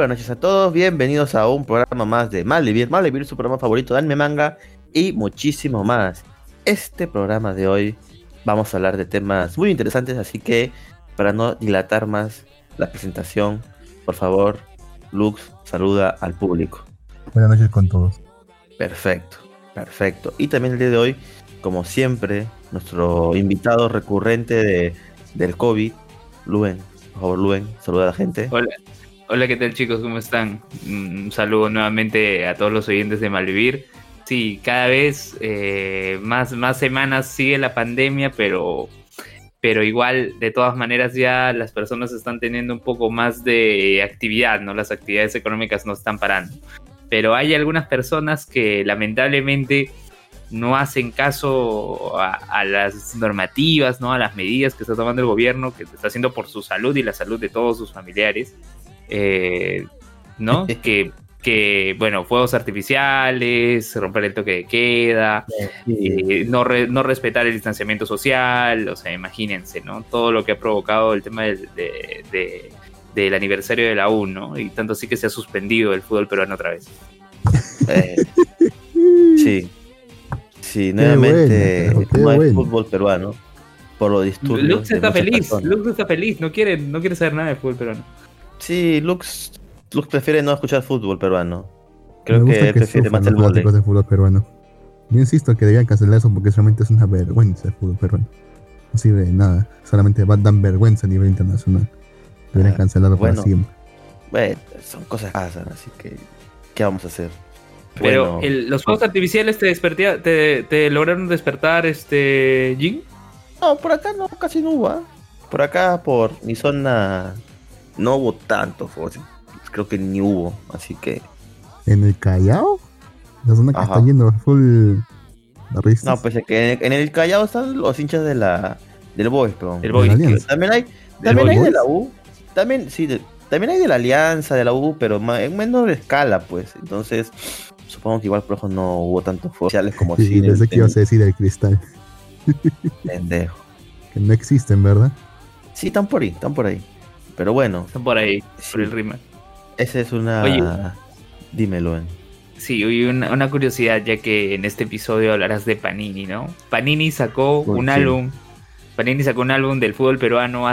Buenas noches a todos, bienvenidos a un programa más de Malvivir. Malvivir, su programa favorito de anime, manga y muchísimo más. Este programa de hoy vamos a hablar de temas muy interesantes, así que para no dilatar más la presentación, por favor, Lux, saluda al público. Buenas noches con todos. Perfecto, perfecto. Y también el día de hoy, como siempre, nuestro invitado recurrente de, del COVID, Luen. Por favor, Luen, saluda a la gente. Hola. Hola, ¿qué tal chicos? ¿Cómo están? Un saludo nuevamente a todos los oyentes de Malvivir. Sí, cada vez eh, más, más semanas sigue la pandemia, pero, pero igual, de todas maneras, ya las personas están teniendo un poco más de actividad, ¿no? Las actividades económicas no están parando. Pero hay algunas personas que lamentablemente no hacen caso a, a, las normativas, ¿no? A las medidas que está tomando el gobierno, que está haciendo por su salud y la salud de todos sus familiares. Eh, ¿No? que, que, bueno, fuegos artificiales, romper el toque de queda, eh, no, re, no, respetar el distanciamiento social, o sea, imagínense, ¿no? Todo lo que ha provocado el tema de, de, de, del aniversario de la U, ¿no? Y tanto así que se ha suspendido el fútbol peruano otra vez. Eh, sí. Sí, nuevamente bueno, no hay bueno. fútbol peruano por lo disturbios. Lux está feliz. Lux está feliz, no quiere, no quiere saber nada de fútbol peruano. Sí, Lux, Lux prefiere no escuchar fútbol peruano. Creo Me que él prefiere más el fútbol peruano. Yo insisto que debían cancelar eso porque realmente es una vergüenza el fútbol peruano. No sirve de nada. Solamente va- dan vergüenza a nivel internacional. Deberían Ah, cancelarlo bueno. para siempre. Bueno, son cosas que pasan, así que ¿qué vamos a hacer? Pero Bueno, el- los fuegos artificiales te despertía, te, te lograron despertar este Jin. no, por acá no, casi no hubo. ¿ah? Por acá, por mi zona, no hubo tanto fuegos. Creo que ni hubo, así que ¿En el Callao? La zona que Ajá. está yendo full. La risa. No, pues es que en, en el Callao están los hinchas de la del Boys, pero El Boys, la que- Alianza. también hay también hay Boys? de la U, también sí, de- también hay de la Alianza, de la U, pero en menor escala, pues. Entonces, supongo que igual por eso no hubo tantos sociales como Sí, sí, en el- pensé que ibas a decir el cristal. pendejo. Que no existen, ¿verdad? Sí, están por ahí, están por ahí. Pero bueno, Están por ahí, por el rima. esa es una Oye. dímelo, en. Sí, oye, una, una curiosidad, ya que en este episodio hablarás de Panini, ¿no? Panini sacó ¿Por un álbum. Panini sacó un álbum del fútbol peruano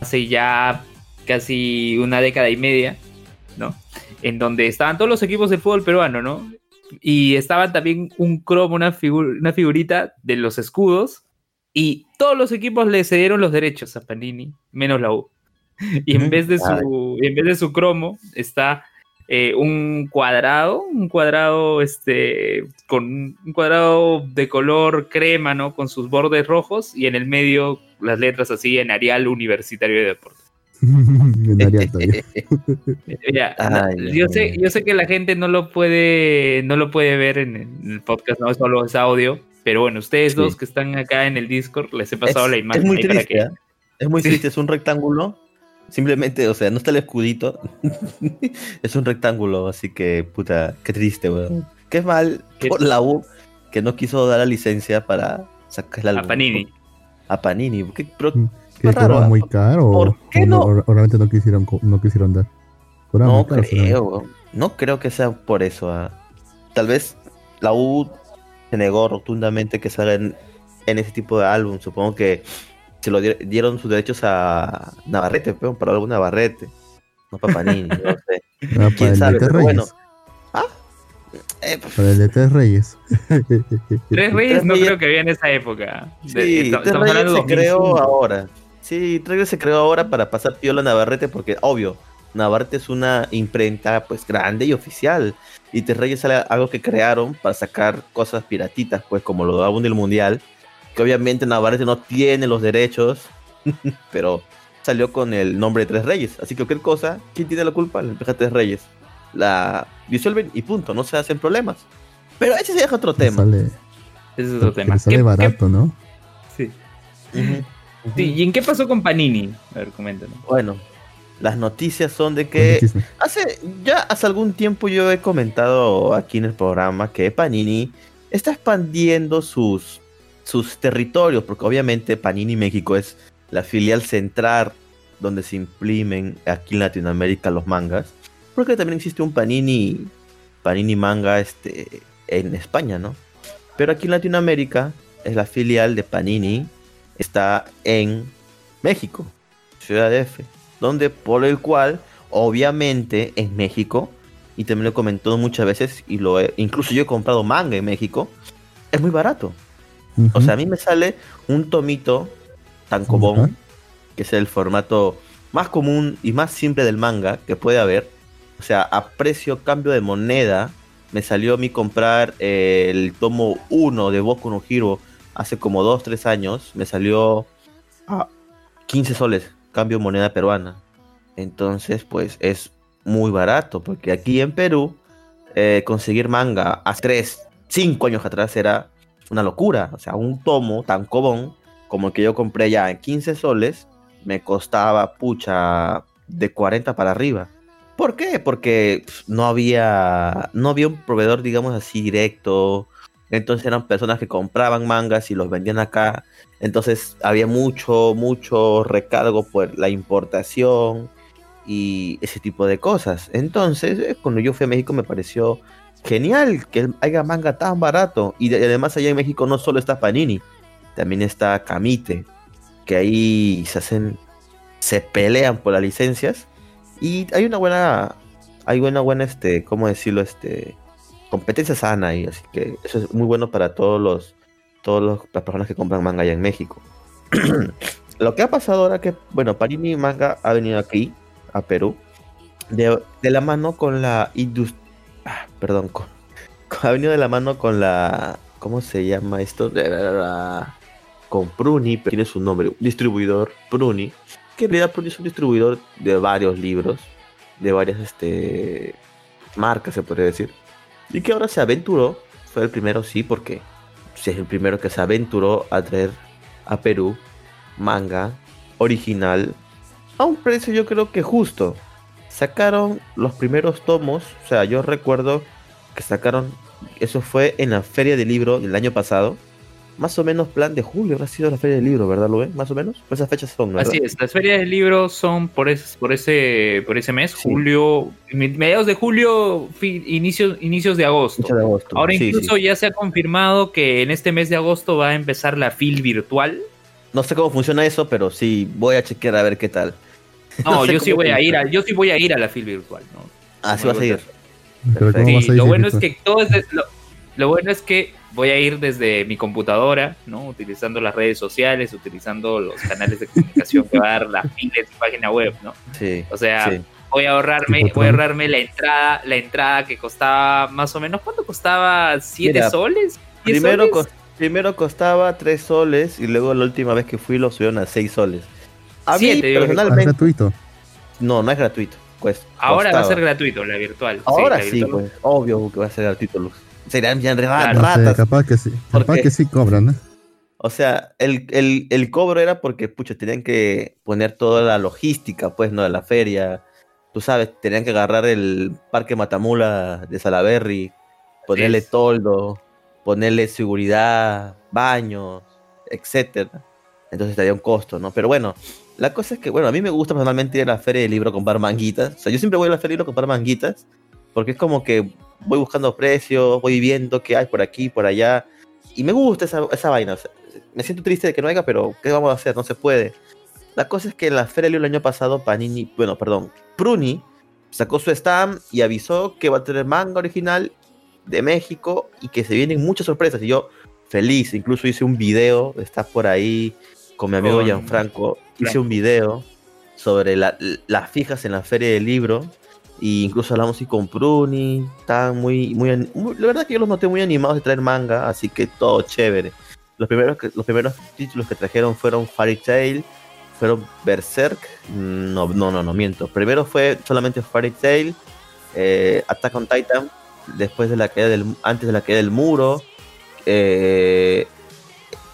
hace ya casi una década y media, ¿no? En donde estaban todos los equipos del fútbol peruano, ¿no? Y estaba también un cromo, una, figu- una figurita de los escudos. Y todos los equipos le cedieron los derechos a Panini, menos la U. Y en vez de su, en vez de su cromo está eh, un cuadrado, un cuadrado este con un cuadrado de color crema, ¿no? Con sus bordes rojos y en el medio las letras así en Arial Universitario de Deportes. en Arial todavía. Mira, Ay, no, Dios yo sé, yo sé que la gente no lo puede, no lo puede ver en, en el podcast, no solo es audio, pero bueno, ustedes Sí. dos que están acá en el Discord les he pasado es, la imagen es muy ahí para triste, que- ¿ah? Es muy Sí. triste, es un rectángulo. Simplemente, o sea, no está el escudito. es un rectángulo, así que, puta, qué triste, weón. Qué mal Qué- por la U que no quiso dar la licencia para sacar el álbum. a Panini. A Panini. ¿Qué- pero- Que Está raro, cobraba muy caro. ¿Por qué o no? O, o realmente no quisieron, no quisieron dar. No caro, creo, weón. No creo que sea por eso. ah. Tal vez la U se negó rotundamente que salga en, en ese tipo de álbum. Supongo que se lo di- dieron sus derechos a Navarrete, pero para algún Navarrete. No para Panini, no sé. Ah, para ¿Quién el sabe? Pero bueno. Reyes. Eh, pues, Para el de Tres Reyes. Tres Reyes no Reyes- creo que había en esa época. De- sí, Tres Reyes se creó 2005. ahora. Sí, Tres Reyes se creó ahora para pasar piola a Navarrete porque, obvio, Navarrete es una imprenta pues grande y oficial. Y Tres Reyes es algo que crearon para sacar cosas piratitas, pues como lo álbum del mundial. Que obviamente Navarrete no tiene los derechos, pero salió con el nombre de Tres Reyes. Así que cualquier cosa, ¿quién tiene la culpa? La empresa Tres Reyes. La disuelven y punto, no se hacen problemas. Pero ese se deja otro tema. Sale, Ese es otro tema. le sale ¿Qué- barato, ¿no? sí. Sí, ¿Y en qué pasó con Panini? A ver, coméntanos. Bueno, las noticias son de que hace ya hace algún tiempo yo he comentado aquí en el programa que Panini está expandiendo sus sus territorios, porque obviamente Panini México es la filial central donde se imprimen aquí en Latinoamérica los mangas, porque también existe un Panini, Panini manga este, en España, ¿no? Pero aquí en Latinoamérica es la filial de Panini, está en México, Ciudad F, donde por el cual, obviamente, en México, y también lo he comentado muchas veces, y lo he, incluso yo he comprado manga en México, es muy barato. O sea, a mí me sale un tomito tan común, que es el formato más común y más simple del manga que puede haber. O sea, a precio cambio de moneda, me salió a mí comprar eh, el tomo 1 de Boku no Hero hace como 2, 3 años. Me salió a 15 soles, cambio moneda peruana. Entonces, pues es muy barato, porque aquí en Perú, eh, conseguir manga hace 3, 5 años atrás era una locura. O sea, un tomo tan común como el que yo compré ya en 15 soles, me costaba, pucha, de 40 para arriba. ¿Por qué? Porque no había, no había un proveedor, digamos así, directo. Entonces eran personas que compraban mangas y los vendían acá. Entonces había mucho, mucho recargo por la importación y ese tipo de cosas. Entonces, eh, cuando yo fui a México me pareció genial que haya manga tan barato. Y además allá en México no solo está Panini, también está Camite, que ahí se hacen, se pelean por las licencias. Y hay una buena, hay una buena, este, ¿cómo decirlo? Este, competencia sana ahí. Así que eso es muy bueno para todos los, todas las personas que compran manga allá en México. Lo que ha pasado ahora que, bueno, Panini Manga ha venido aquí, a Perú, de, la mano con la perdón, ha venido de la mano con la. ¿Cómo se llama esto? Con Pruni, pero tiene su nombre, distribuidor Pruni. Que en realidad Pruni es un distribuidor de varios libros, de varias este, marcas, se podría decir. Y que ahora se aventuró, fue el primero, sí, porque es el primero que se aventuró a traer a Perú manga original a un precio yo creo que justo sacaron los primeros tomos, o sea, yo recuerdo que sacaron, eso fue en la feria del libro del año pasado, más o menos plan de julio habrá sido la feria del libro, ¿verdad, Luen? Más o menos, esas fechas son, ¿verdad? Así es, las ferias del libro son por ese, por ese, por ese mes, julio, mediados de julio, inicios, inicios de agosto. Ahora incluso ya se ha confirmado que en este mes de agosto va a empezar la FIL virtual. No sé cómo funciona eso, pero sí, voy a chequear a ver qué tal. No, yo sí voy a ir a, yo sí voy a ir a la FIL virtual, ¿no? Ah, sí vas a ir. Sí, lo bueno es que todo es lo, bueno es que voy a ir desde mi computadora, ¿no? Utilizando las redes sociales, utilizando los canales de comunicación que va a dar la FIL en su página web, ¿no? Sí. O sea, voy a ahorrarme, voy a ahorrarme la entrada, la entrada que costaba más o menos, ¿cuánto costaba? ¿Siete soles? Primero, primero costaba tres soles y luego la última vez que fui lo subieron a seis soles. A mí, personalmente. ¿Es gratuito? No, no es gratuito. Pues, Ahora va a ser gratuito, la virtual. Ahora sí, pues, obvio que va a ser gratuito, Luz. Serían bien ratas. capaz que sí, capaz que sí cobran, ¿no? O sea, el, el, el, cobro era porque, pucha, tenían que poner toda la logística, pues, ¿no? De la feria. Tú sabes, tenían que agarrar el parque Matamula de Salaberry, ponerle toldo, ponerle seguridad, baños, etcétera. Entonces estaría un costo, ¿no? Pero bueno, la cosa es que, bueno, a mí me gusta personalmente ir a la feria del libro a comprar manguitas. O sea, yo siempre voy a la feria del libro a comprar manguitas, porque es como que voy buscando precios, voy viendo qué hay por aquí, por allá. Y me gusta esa, esa vaina. me siento triste de que no haya, pero ¿qué vamos a hacer? No se puede. La cosa es que en la feria del libro el año pasado, Panini, bueno, perdón, Pruni sacó su stand y avisó que va a tener manga original de México y que se vienen muchas sorpresas. Y yo, feliz, incluso hice un video, está por ahí con mi amigo Gianfranco hice un video sobre las fijas en la feria del libro. E incluso hablamos y con Pruni. Estaban muy, muy, La verdad que yo los noté muy animados de traer manga, así que todo chévere. Los primeros, los primeros títulos que trajeron fueron Fairy Tail, fueron Berserk. No, no, no, no miento. Primero fue solamente Fairy Tail, eh, Attack on Titan, después de la caída del, antes de la caída del muro. Eh,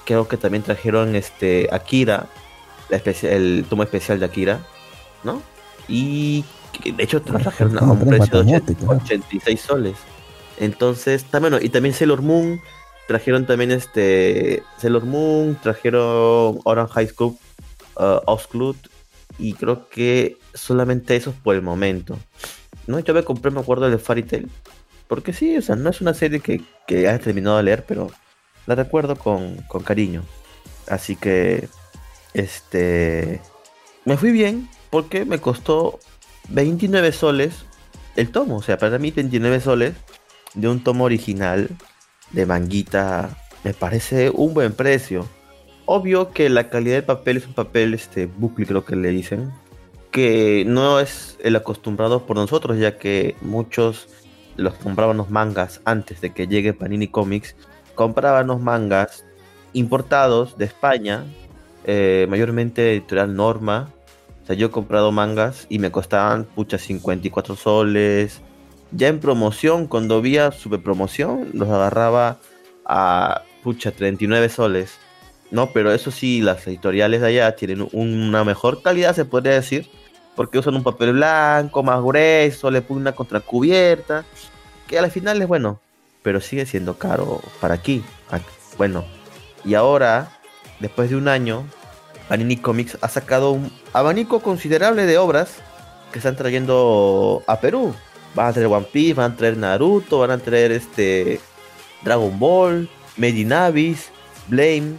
creo que también trajeron este Akira, el tomo especial de Akira, ¿no? Y de hecho trajeron a un precio de 86 soles. Entonces, también, y también Sailor Moon, trajeron también este Sailor Moon, trajeron Orange High School, uh, y creo que solamente eso por el momento. No, yo me compré, me acuerdo de Fairy Tail. Porque sí, o sea, no es una serie que, que haya terminado de leer, pero la recuerdo con, con cariño. Así que, este, me fui bien porque me costó 29 soles el tomo. O sea, para mí 29 soles de un tomo original de manguita me parece un buen precio. Obvio que la calidad del papel es un papel este bucle creo que le dicen, que no es el acostumbrado por nosotros, ya que muchos los comprábamos mangas antes de que llegue Panini Comics, comprábamos mangas importados de España, eh, mayormente editorial Norma. O sea, yo he comprado mangas y me costaban, pucha, 54 soles. Ya en promoción, cuando había super promoción, los agarraba a, pucha, 39 soles. No, pero eso sí, las editoriales de allá tienen una mejor calidad, se podría decir, porque usan un papel blanco, más grueso, le ponen una contracubierta, que al final es bueno, pero sigue siendo caro para aquí. Bueno, y ahora, después de un año, Panini Comics ha sacado un abanico considerable de obras que están trayendo a Perú. Van a traer One Piece, van a traer Naruto, van a traer este Dragon Ball, Medinavis, Blame,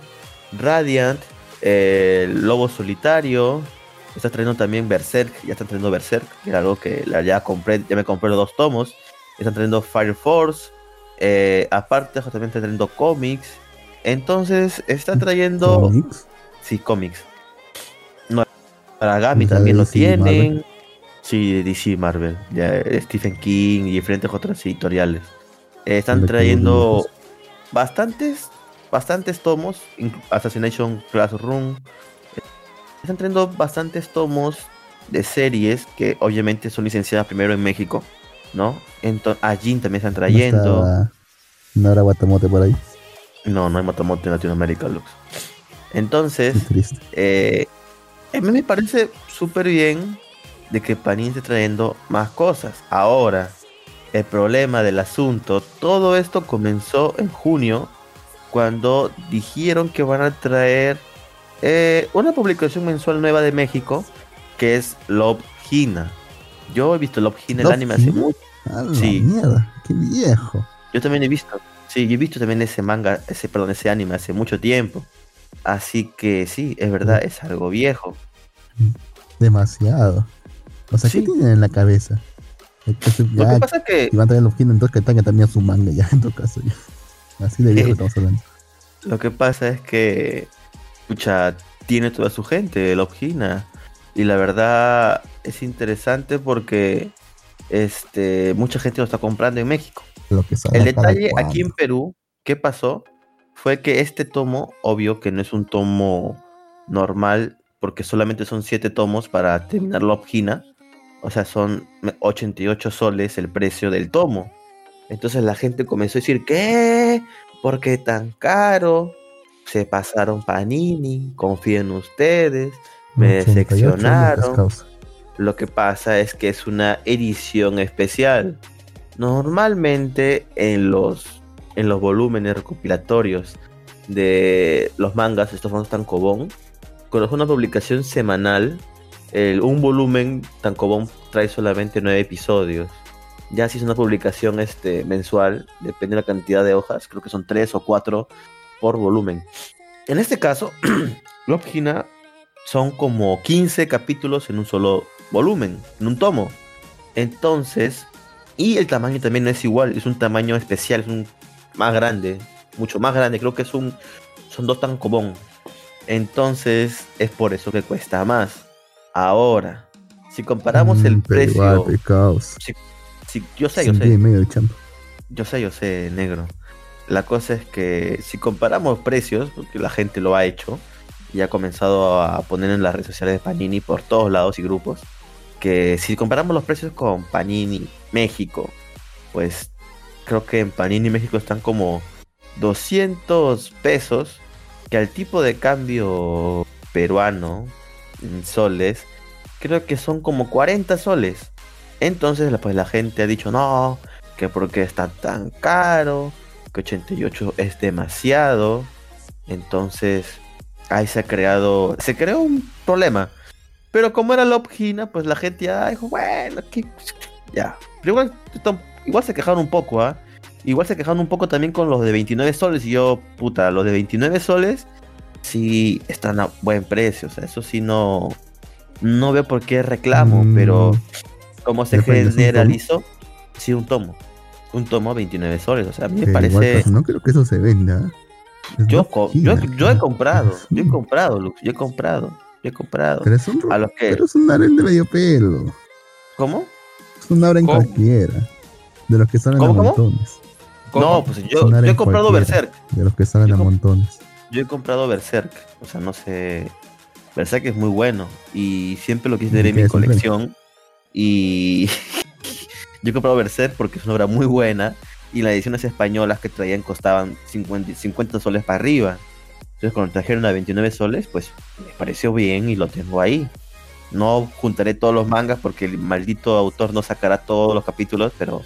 Radiant, el Lobo Solitario. Está trayendo también Berserk, ya están trayendo Berserk, que era algo que ya compré, ya me compré los dos tomos. Están trayendo Fire Force. Eh, aparte, también están trayendo cómics. Entonces, están trayendo. ¿Comics? Sí, cómics. No, para Gami también lo DC, tienen. Marvel. Sí, DC Marvel. ya, eh, Stephen King y diferentes otras editoriales. Eh, están trayendo bastantes, bastantes tomos. Assassination Classroom. Eh, Están trayendo bastantes tomos de series que obviamente son licenciadas primero en México, ¿no? Entonces, a Jin también están No trayendo. está- No era Guatamote por ahí. No, no hay Motomoto en Latinoamérica, Lux. Entonces, eh, a mí me parece súper bien de que Panini esté trayendo más cosas. Ahora, el problema del asunto, todo esto comenzó en junio, cuando dijeron que van a traer eh, una publicación mensual nueva de México, que es Love Hina. Yo he visto Love Hina, el ¿Love anime hace mucho. Sí. mierda, qué viejo. Yo también he visto. Sí, yo he visto también ese manga, ese, perdón, ese anime hace mucho tiempo. Así que sí, es verdad, es algo viejo. Demasiado. O sea, Sí. ¿qué tienen en la cabeza? Es que se- Lo ya, que pasa es que, si van a traer los entonces que tenga también su manga ya en todo caso. ya. Así de viejo Eh. estamos hablando. lo que pasa es que, escucha, tiene toda su gente, Hina. Y la verdad es interesante porque este mucha gente lo está comprando en México. Lo que salga El detalle aquí en. Perú, ¿qué pasó? Fue que este tomo, obvio que no es un tomo normal, porque solamente son 7 tomos para terminar la Hina. O sea, son 88 soles el precio del tomo. Entonces la gente comenzó a decir, ¿qué? ¿Por qué tan caro? Se pasaron Panini, confíen ustedes, me 88 decepcionaron. Lo que pasa es que es una edición especial. Normalmente en los, en los volúmenes recopilatorios de los mangas, estos mangas tankobon, cuando es una publicación semanal, el- un volumen tankobon trae solamente nueve episodios. Ya si es una publicación este, mensual, depende de la cantidad de hojas, creo que son tres o cuatro por volumen. En este caso, Love Hina son como 15 capítulos en un solo volumen, en un tomo. Entonces, y el tamaño también no es igual, es un tamaño especial, es un más grande, mucho más grande, creo que es un son dos tankobon. Entonces, es por eso que cuesta más. Ahora, si comparamos el Mm, precio, igual, causa. si- yo sé, yo sé, medio yo sé, yo sé, negro. La cosa es que si comparamos precios, porque la gente lo ha hecho y ha comenzado a poner en las redes sociales de Panini por todos lados y grupos, que si comparamos los precios con Panini México, pues creo que en Panini México están como 200 pesos, que al tipo de cambio peruano en soles, creo que son como 40 soles. Entonces, pues la gente ha dicho, no, que porque está tan caro, que 88 es demasiado. Entonces, ahí se ha creado, se creó un problema. Pero como era Hina, pues la gente ya dijo, bueno, que ya. Pero igual, igual se quejaron un poco, ¿ah? Igual se quejaron un poco también con los de 29 soles. Y yo, puta, los de 29 soles sí están a buen precio. O sea, eso sí no, no veo por qué reclamo, Mm. pero como se Depende, ¿es un generalizó, sí, un tomo. Un tomo 29 soles. O sea, a mí me igual, parece. pues, no creo que eso se venda. Es Yo, he comprado, yo he comprado, Lux, yo he comprado, yo he comprado. Pero es un, A los que. pero es un harem de medio pelo. ¿Cómo? Es un ¿Cómo? cualquiera. De los que salen ¿Cómo, a cómo? montones. ¿Cómo? No, pues yo, he en comprado. Berserk. De los que salen Yo a montones. Yo he comprado Berserk. O sea, no sé. Berserk es muy bueno. Y siempre lo quise tener en ¿Qué mi colección. Y yo he comprado Berserk porque es una obra muy buena. Y las ediciones españolas que traían costaban 50, 50 soles para arriba. Entonces cuando trajeron a 29 soles, pues me pareció bien y lo tengo ahí. No juntaré todos los mangas porque el maldito autor no sacará todos los capítulos, pero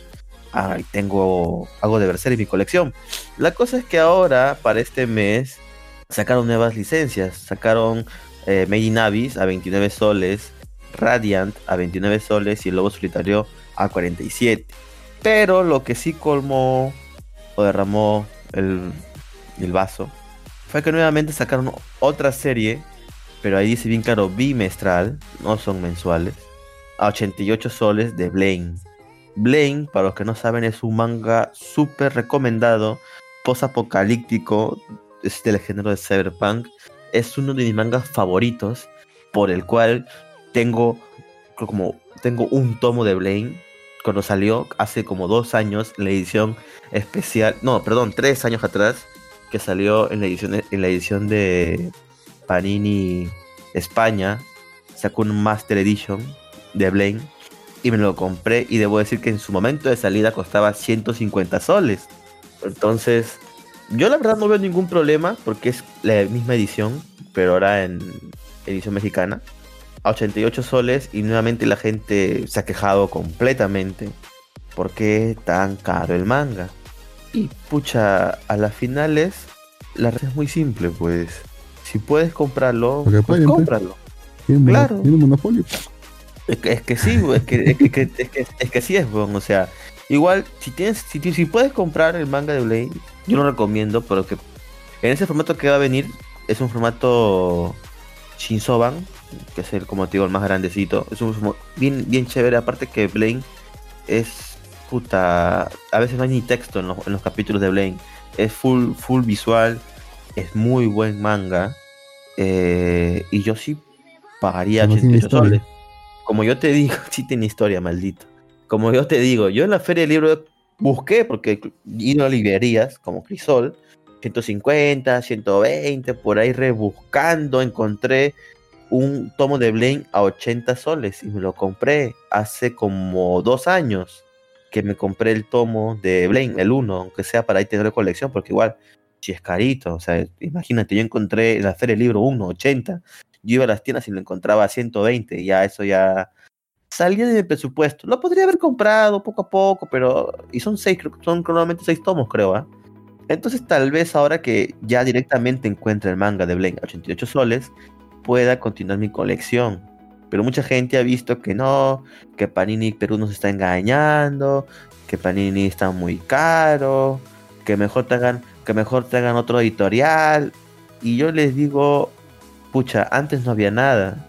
ahí tengo algo de Berserk en mi colección. La cosa es que ahora, para este mes, sacaron nuevas licencias. Sacaron eh, Abyss a 29 soles, Radiant a 29 soles y el Lobo Solitario a 47. Pero lo que sí colmó o derramó el, el vaso fue que nuevamente sacaron otra serie, pero ahí dice bien claro bimestral, no son mensuales, a 88 soles de Blaine. Blaine, para los que no saben, es un manga súper recomendado, post-apocalíptico, es del género de cyberpunk. Es uno de mis mangas favoritos, por el cual tengo como tengo un tomo de Blaine cuando salió hace como dos años la edición especial, no, perdón, tres años atrás que salió en la edición en la edición de Panini España sacó un Master Edition de Blaine y me lo compré y debo decir que en su momento de salida costaba 150 soles. Entonces, yo la verdad no veo ningún problema porque es la misma edición, pero ahora en edición mexicana. A 88 soles y nuevamente la gente se ha quejado completamente. ¿Por qué tan caro el manga? Y pucha, a las finales la red es muy simple, pues. Si puedes comprarlo, pues pueden, pues. cómpralo. Tiene, Claro. tiene monopolio. Es que, es que sí, es que, es que, que- es que, es que sí es, weón, o sea, igual, si tienes, si, si puedes comprar el manga de Blade, yo lo recomiendo, pero que en ese formato que va a venir, es un formato Shinsoban, que es el, como te digo, el más grandecito, es un bien, bien chévere, aparte que Blade es, puta, a veces no hay ni texto en los, en los capítulos de Blade, es full, full visual, es muy buen manga, eh, y yo sí pagaría Como tiene 88 historia. soles. Como yo te digo, sí tiene historia, maldito. Como yo te digo, yo en la feria del libro busqué, porque he ido a librerías como Crisol, 150, 120, por ahí rebuscando, encontré un tomo de Blaine a 80 soles y me lo compré hace como dos años que me compré el tomo de Blaine, el 1, aunque sea para ahí tener colección, porque igual, si es carito, o sea, imagínate, yo encontré en la feria del libro 1, 80, yo iba a las tiendas y lo encontraba a 120, ya eso ya salía de mi presupuesto. Lo podría haber comprado poco a poco, pero. Y son seis, son normalmente seis tomos, creo, ¿ah? Entonces, tal vez ahora que ya directamente encuentre el manga de Blaine a 88 soles, pueda continuar mi colección. Pero mucha gente ha visto que no, que Panini Perú nos está engañando, que Panini está muy caro, que mejor te que mejor te hagan otro editorial. Y yo les digo, pucha, antes no había nada.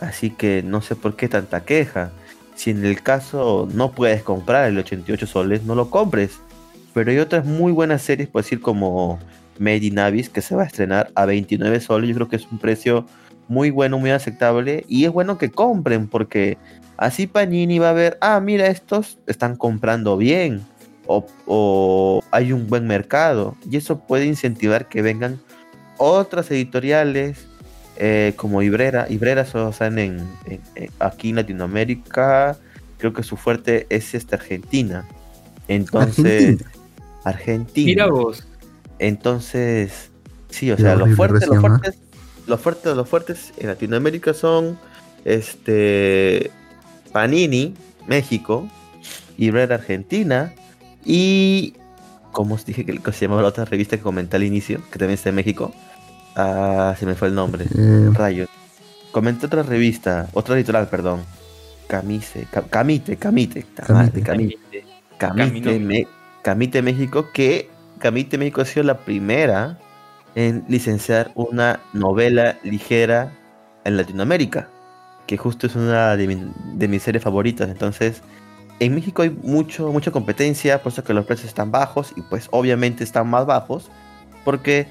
Así que no sé por qué tanta queja. Si en el caso no puedes comprar el 88 soles, no lo compres. Pero hay otras muy buenas series, por decir como Made in que se va a estrenar a 29 soles. Yo creo que es un precio muy bueno, muy aceptable. Y es bueno que compren, porque así Panini va a ver, ah, mira, estos están comprando bien. O, o hay un buen mercado. Y eso puede incentivar que vengan otras editoriales eh, como Ibrera. Ibrera solo están en, en- en- aquí en Latinoamérica. Creo que su fuerte es esta Argentina. Entonces, Argentina. Argentina. Mira vos. Entonces, sí, o sea, fuertes, los región, ¿ah? fuertes, los fuertes, los fuertes en Latinoamérica son este Panini, México, Ibrera Argentina y como os dije que que se llamaba la otra revista que comenté al inicio, que también está en México. Ah, se me fue el nombre. Eh, Rayos. comenté otra revista, otra editorial, perdón. Camise, Ca- Camite, Camite, Camite. Camite, Camite, Camite México, que Camite México ha sido la primera en licenciar una novela ligera en Latinoamérica, que justo es una de, mi- de mis series favoritas. Entonces, en México hay mucho, mucha competencia, por eso que los precios están bajos y pues obviamente están más bajos porque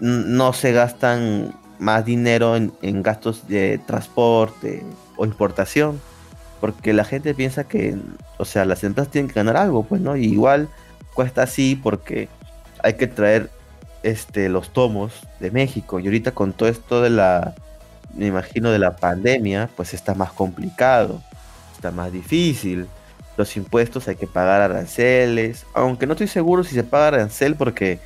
no se gastan más dinero en, en gastos de transporte o importación, porque la gente piensa que, o sea, las empresas tienen que ganar algo, pues, ¿no? Y igual cuesta así porque hay que traer este, los tomos de México y ahorita con todo esto de la, me imagino, de la pandemia, pues está más complicado, está más difícil. Los impuestos hay que pagar aranceles, aunque no estoy seguro si se paga arancel porque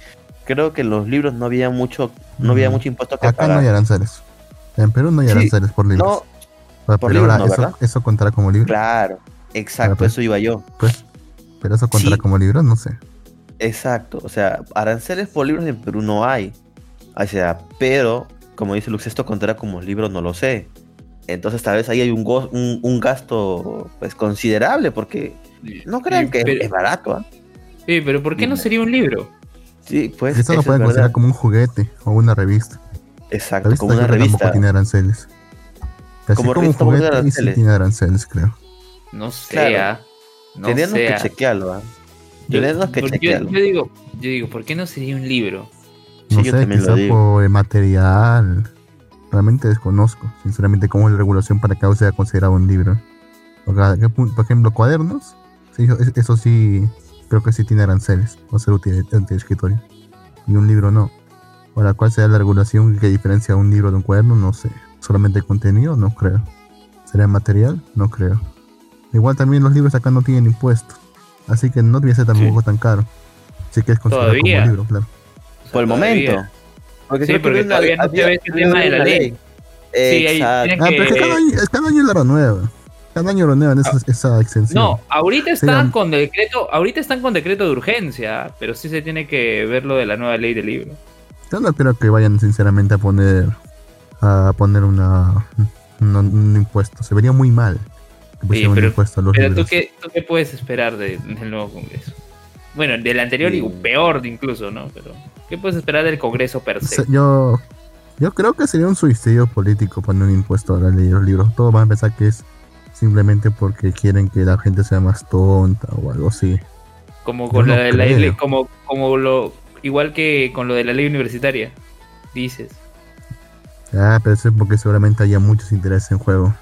creo que en los libros no había mucho, no había mucho impuesto que Acá no pagar. hay aranceles. En Perú no hay Sí, aranceles por libros. No, pero por pero libros ahora no, eso, ¿verdad? eso contará como libro. claro, exacto, pues. eso iba yo. Pues, pero eso contará Sí. como libro, no sé. Exacto, o sea, aranceles por libros en Perú no hay. O sea, pero, como dice Lux, esto contará como libro, no lo sé. Entonces tal vez ahí hay un, go- un, un gasto pues considerable porque no crean que es- pero- es barato, ¿ah? Sí, pero ¿por qué no sería un libro? Sí, pues eso lo eso pueden es considerar como un juguete o una revista. Exacto, revista como una revista. tampoco tiene aranceles. Así Como como, un tiene juguete y sí aranceles. tiene aranceles, creo. No sea. Claro. No Tendríamos que sea. chequearlo, ¿ah? Yo, Tendríamos que porque yo, chequearlo. yo digo, yo digo, ¿por qué no sería un libro? Sí, No yo sé, quizá digo. por el material. Realmente desconozco, sinceramente, cómo es la regulación para que algo sea considerado un libro. Porque. Por ejemplo, cuadernos. Sí, eso- sí, creo que sí tiene aranceles. O ser útil útil de escritorio. Y un libro no. Ahora, ¿cuál será la regulación que diferencia un libro de un cuaderno? No sé. ¿Solamente el contenido? No creo. ¿Será el material? No creo. Igual también los libros acá no tienen impuestos. Así que no debería ser tampoco tan caro. Así que es considerado Todavía. como libro, claro. Por el todavía. momento. Porque Sí, creo porque una- todavía no se ve tema de la una ley. Sí, Ah, pero es que cada año, es cada año la renueva. Cada año renuevan esa, esa extensión. No, ahorita están con decreto, ahorita están con decreto de urgencia, pero sí se tiene que ver lo de la nueva ley del libro. Yo no creo que vayan sinceramente a poner a poner una, un, un impuesto. Se vería muy mal pusieran pero- Pero tú qué, tú qué puedes esperar de- del nuevo Congreso? Bueno, del anterior Sí. y peor incluso, ¿no? Pero ¿qué puedes esperar del Congreso per se? yo, yo creo que sería un suicidio político poner un impuesto a la ley de los libros. Todos van a pensar que es simplemente porque quieren que la gente sea más tonta o algo así. Como con yo la no de la ley, como, como lo, igual que con lo de la ley universitaria, dices. Ah, pero eso es porque seguramente haya muchos intereses en juego.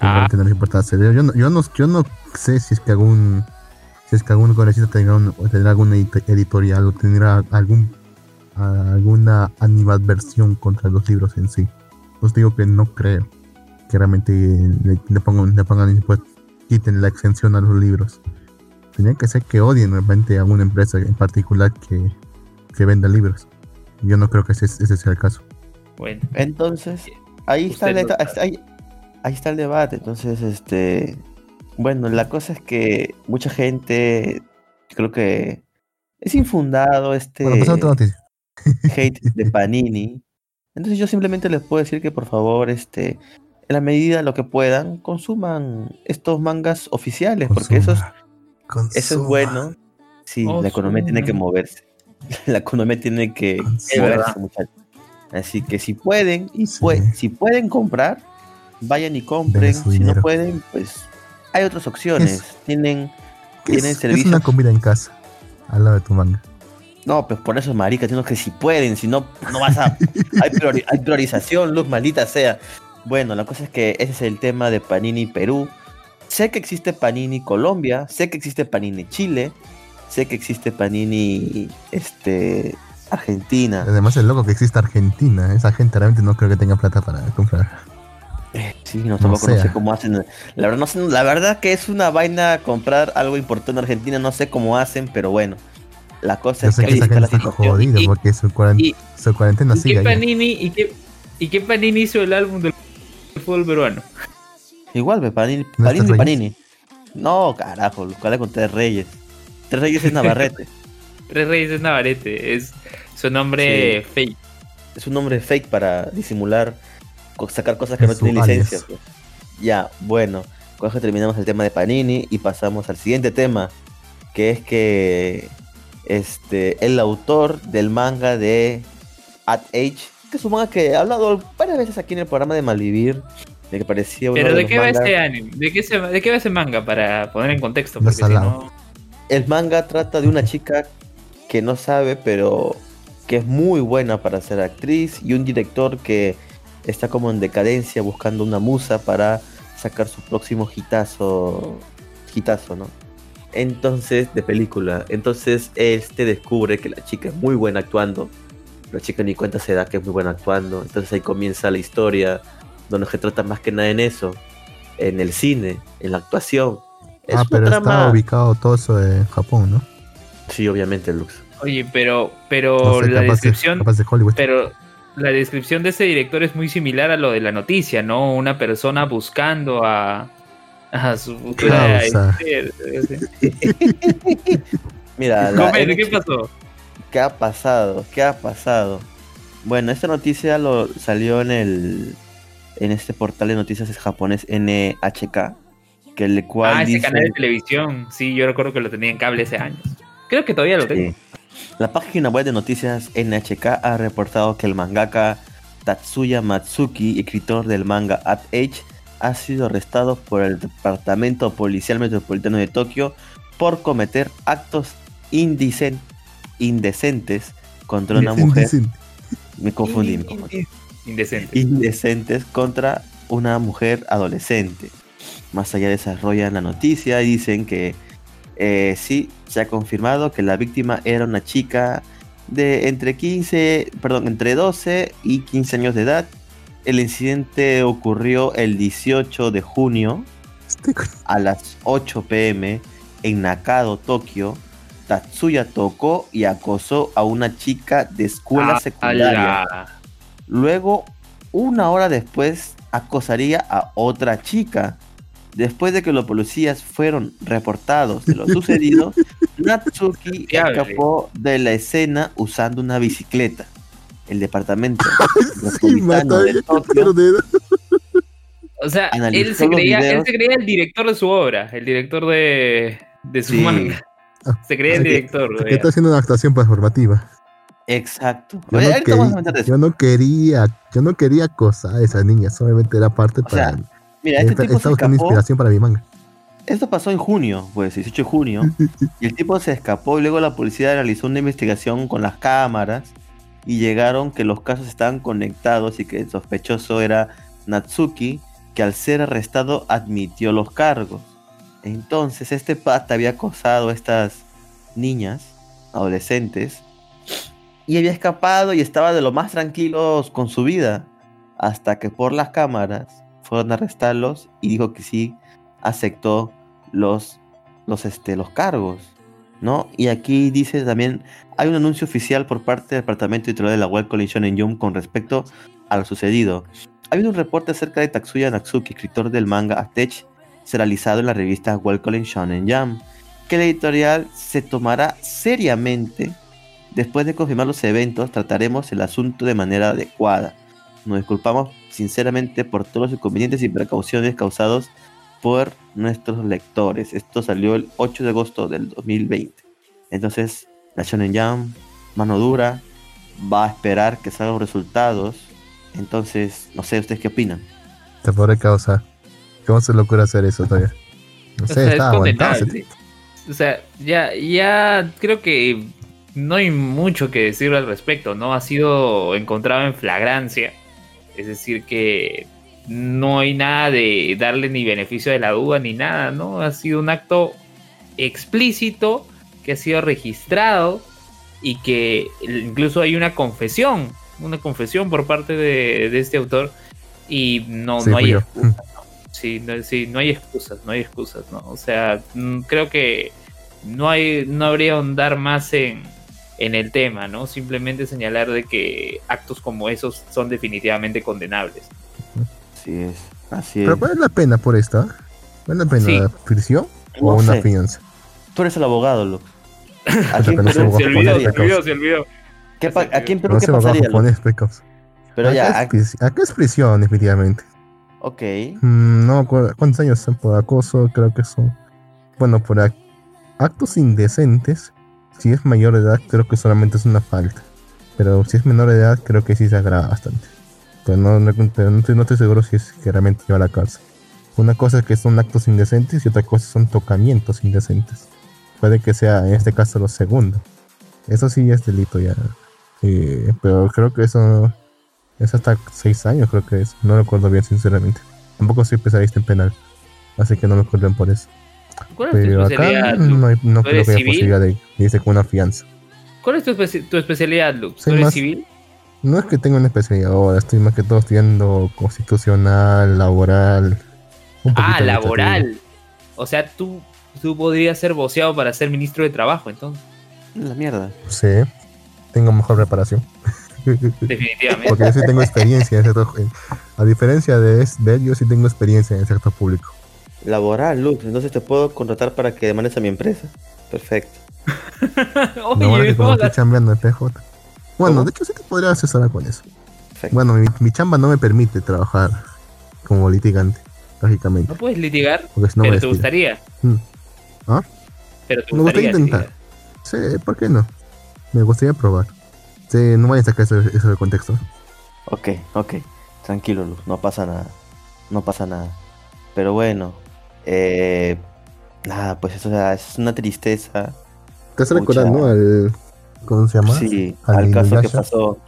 Que Ah. van a tener importancia. Yo no, yo no, yo no sé si es que algún si es que algún congresista tendrá, un- tendrá alguna edit- editorial o tendrá algún alguna animadversión contra los libros en sí. Os digo que no creo que realmente le, le pongan, le pongan impuestos, quiten la exención a los libros. Tenía que ser que odien realmente a alguna empresa en particular que, que venda libros. Yo no creo que ese, ese sea el caso. Bueno, Entonces, ahí está, lo ahí, está- ahí- está el debate. Entonces, este. Bueno, la cosa es que mucha gente. Creo que. Es infundado este Bueno, hate de Panini. Entonces, yo simplemente les puedo decir que por favor, este. En la medida de lo que puedan, consuman estos mangas oficiales, porque eso es, Consuma, eso es bueno. Sí, la economía tiene que moverse. La economía tiene que Consuma. moverse, muchachos. Así que si pueden, y Sí. si pueden comprar, vayan y compren. Si no pueden, pues hay otras opciones. Tienen, ¿Qué tienen es, es una comida en casa, al lado de tu manga. No, pues por eso es marica, tengo que si pueden, si no, no vas a. hay, priori- hay priorización, luz maldita sea. Bueno, la cosa es que ese es el tema de Panini Perú. Sé que existe Panini Colombia, sé que existe Panini Chile, sé que existe Panini este Argentina. Además, es loco que exista Argentina. Esa gente realmente no creo que tenga plata para comprar. Sí, no, tampoco no, sé cómo hacen. La verdad, no sé, la verdad que es una vaina comprar algo importante en Argentina, no sé cómo hacen, pero bueno. La cosa Yo es sé que que está gente la está jodida Y- porque su, cuaren- y- su cuarentena ¿Y sigue qué. Panini, y qué, y qué Panini hizo el álbum del fútbol peruano? Igual, Panini, ¿No Panini. No, carajo, ¿cuál es con Tres Reyes? Tres Reyes es Navarrete. Tres Reyes es Navarrete, es su nombre fake. es un nombre fake para disimular sacar cosas que no tienen licencia. pues. Ya, bueno, con eso terminamos el tema de Panini y pasamos al siguiente tema, que es que este el autor del manga de At Age, que es un manga que he hablado varias veces aquí en el programa de Malvivir, de que parecía uno Pero de ¿de los qué va este anime? ¿De qué, se, ¿De qué va ese manga para poner en contexto? Porque si no... El manga trata de una chica que no sabe, pero que es muy buena para ser actriz y un director que está como en decadencia buscando una musa para sacar su próximo hitazo, hitazo, ¿no? Entonces, de película. Entonces, este descubre que la chica es muy buena actuando. La chica ni cuenta se da que es muy buena actuando. Entonces ahí comienza la historia, donde se trata más que nada en eso, en el cine, en la actuación. Es ah, pero está ubicado todo eso en Japón, ¿no? Sí, obviamente, Lux. Oye, pero, pero No sé, la capaz, descripción... de, capaz de Hollywood. Pero la descripción de ese director es muy similar a lo de la noticia, ¿no? Una persona buscando a, a su futura... Causa. este. Mira, la ¿qué pasó? ¿Qué ha pasado? ¿Qué ha pasado? Bueno, esta noticia lo salió en el en este portal de noticias es japonés NHK, que el cual Ah, ese dice canal de televisión. Sí, yo recuerdo que lo tenía en cable hace años. Creo que todavía lo tengo. La página web de noticias NHK ha reportado que el mangaka Tatsuya Matsuki, escritor del manga At Age, ha sido arrestado por el Departamento Policial Metropolitano de Tokio por cometer actos indecen- indecentes contra una mujer. Me confundí, me confundí. Indecente. indecentes contra una mujer adolescente. Más allá desarrollan la noticia y dicen que eh, sí, se ha confirmado que la víctima era una chica de entre 15, perdón, entre 12 y 15 años de edad. El incidente ocurrió el 18 de junio a las 8 pm en Nakado, Tokio. Tatsuya tocó y acosó a una chica de escuela Ah, secundaria. Luego, una hora después, acosaría a otra chica. Después de que los policías fueron reportados de lo sucedido, Natsuki escapó de la escena usando una bicicleta. El departamento Sí, de Tokio O sea, él se, creía, él se creía el director de su obra, el director de, de su Sí. manga. Se creía el Ah, que- director. que vea. está haciendo una actuación performativa. Exacto. Yo Oye, no, ahorita vamos a quería, comentar de eso. yo no quería, yo no quería acosar a esa niña, solamente era parte O sea, para. Mira, este tipo se escapó. inspiración para mi manga. Esto pasó en junio, pues, 18 de junio. y el tipo se escapó y luego la policía realizó una investigación con las cámaras y llegaron que los casos estaban conectados y que el sospechoso era Natsuki, que al ser arrestado admitió los cargos. Entonces este pata había acosado a estas niñas, adolescentes, y había escapado y estaba de lo más tranquilos con su vida, hasta que por las cámaras fueron a arrestarlos y dijo que sí aceptó los, los, este, los cargos, ¿no? Y aquí dice también, hay un anuncio oficial por parte del Departamento Editorial de la Web Collection en Jump con respecto a lo sucedido. Ha habido un reporte acerca de Tatsuya Natsuki, escritor del manga Atech, realizado en la revista Web Collection en Jump, que la editorial se tomará seriamente. Después de confirmar los eventos, trataremos el asunto de manera adecuada. Nos disculpamos sinceramente por todos los inconvenientes y precauciones causados por nuestros lectores. Esto salió el 8 de agosto del 2020. Entonces, la Shonen Jam, mano dura, va a esperar que salgan resultados. Entonces, no sé, ¿ustedes qué opinan? Te podré causar. ¿Cómo se le ocurre hacer eso todavía? No O sé, sea, es estaba aguantado. ese condenable. tipo. O sea, ya, ya creo que no hay mucho que decir al respecto, ¿no? Ha sido encontrado en flagrancia. Es decir, que no hay nada de darle ni beneficio de la duda ni nada, ¿no? Ha sido un acto explícito que ha sido registrado y que incluso hay una confesión, una confesión por parte de, de este autor y no, Sí, no hay yo. excusa, ¿no? Sí, no, sí, no hay excusas, no hay excusas, ¿no? O sea, mm, creo que no hay, no habría ahondar más en, en el tema, ¿no? Simplemente señalar de que actos como esos son definitivamente condenables. Así es, así es. Pero vale la pena por esto, ¿eh? ¿Vale la pena Sí. la prisión o una sé. fianza? Tú eres el abogado, Luke. ¿A quién no se Se olvidó, se olvidó, se olvidó. ¿Qué pa- ¿A quién Perú No qué pasaría? Luke? japonés, pecos. Pero acá, ya, es, pris- acá es prisión, definitivamente. ok. Mm, no cuántos años son por acoso, creo que son. Bueno, por ac- actos indecentes, si es mayor de edad, creo que solamente es una falta. Pero si es menor de edad, creo que sí se agrava bastante. Pero no, no estoy, no estoy seguro si es que realmente lleva a la cárcel. Una cosa es que son actos indecentes y otra cosa son tocamientos indecentes. Puede que sea en este caso lo segundo. Eso sí es delito ya. Eh, pero creo que eso es hasta seis años, creo que es. No recuerdo bien, sinceramente. Tampoco soy especialista en penal. Así que no me acuerdo por eso. ¿Cuál es tu Pero acá especialidad, Luke? no, hay- no ¿Tú creo que haya posibilidad de irse con una fianza. ¿Cuál es tu, especi- tu especialidad, Luke? ¿Tú Soy eres más- civil? No es que tenga una especialidad ahora, estoy más que todo estudiando constitucional, laboral. un Ah, laboral. O sea, tú, tú podrías ser voceado para ser ministro de trabajo, entonces. La mierda. Sí, tengo mejor preparación. Definitivamente. Porque yo sí tengo experiencia en el sector. A diferencia de, de él, yo sí tengo experiencia en el sector público. Laboral, Lux. Entonces te puedo contratar para que demandes a mi empresa. Perfecto. No, Oye, que como hola. estoy chambeando en PJ. Bueno, ¿Cómo? de hecho sí te podría asesorar con eso. Perfecto. Bueno, mi, mi chamba no me permite trabajar como litigante, lógicamente. no puedes litigar, Porque si no me pero te gustaría. Mm. ¿Ah? Pero te Me gustaría gustaría intentar. litigar. Sí, ¿por qué no? Me gustaría probar. Sí, no vayas a sacar eso, eso del contexto. Ok, ok. Tranquilo, Luz. No pasa nada. No pasa nada. Pero bueno. Eh, nada, pues eso o sea, es una tristeza. ¿Te has Pucha. recordado, no? Al, ¿Cómo se llama? Sí, Al al caso que pasó.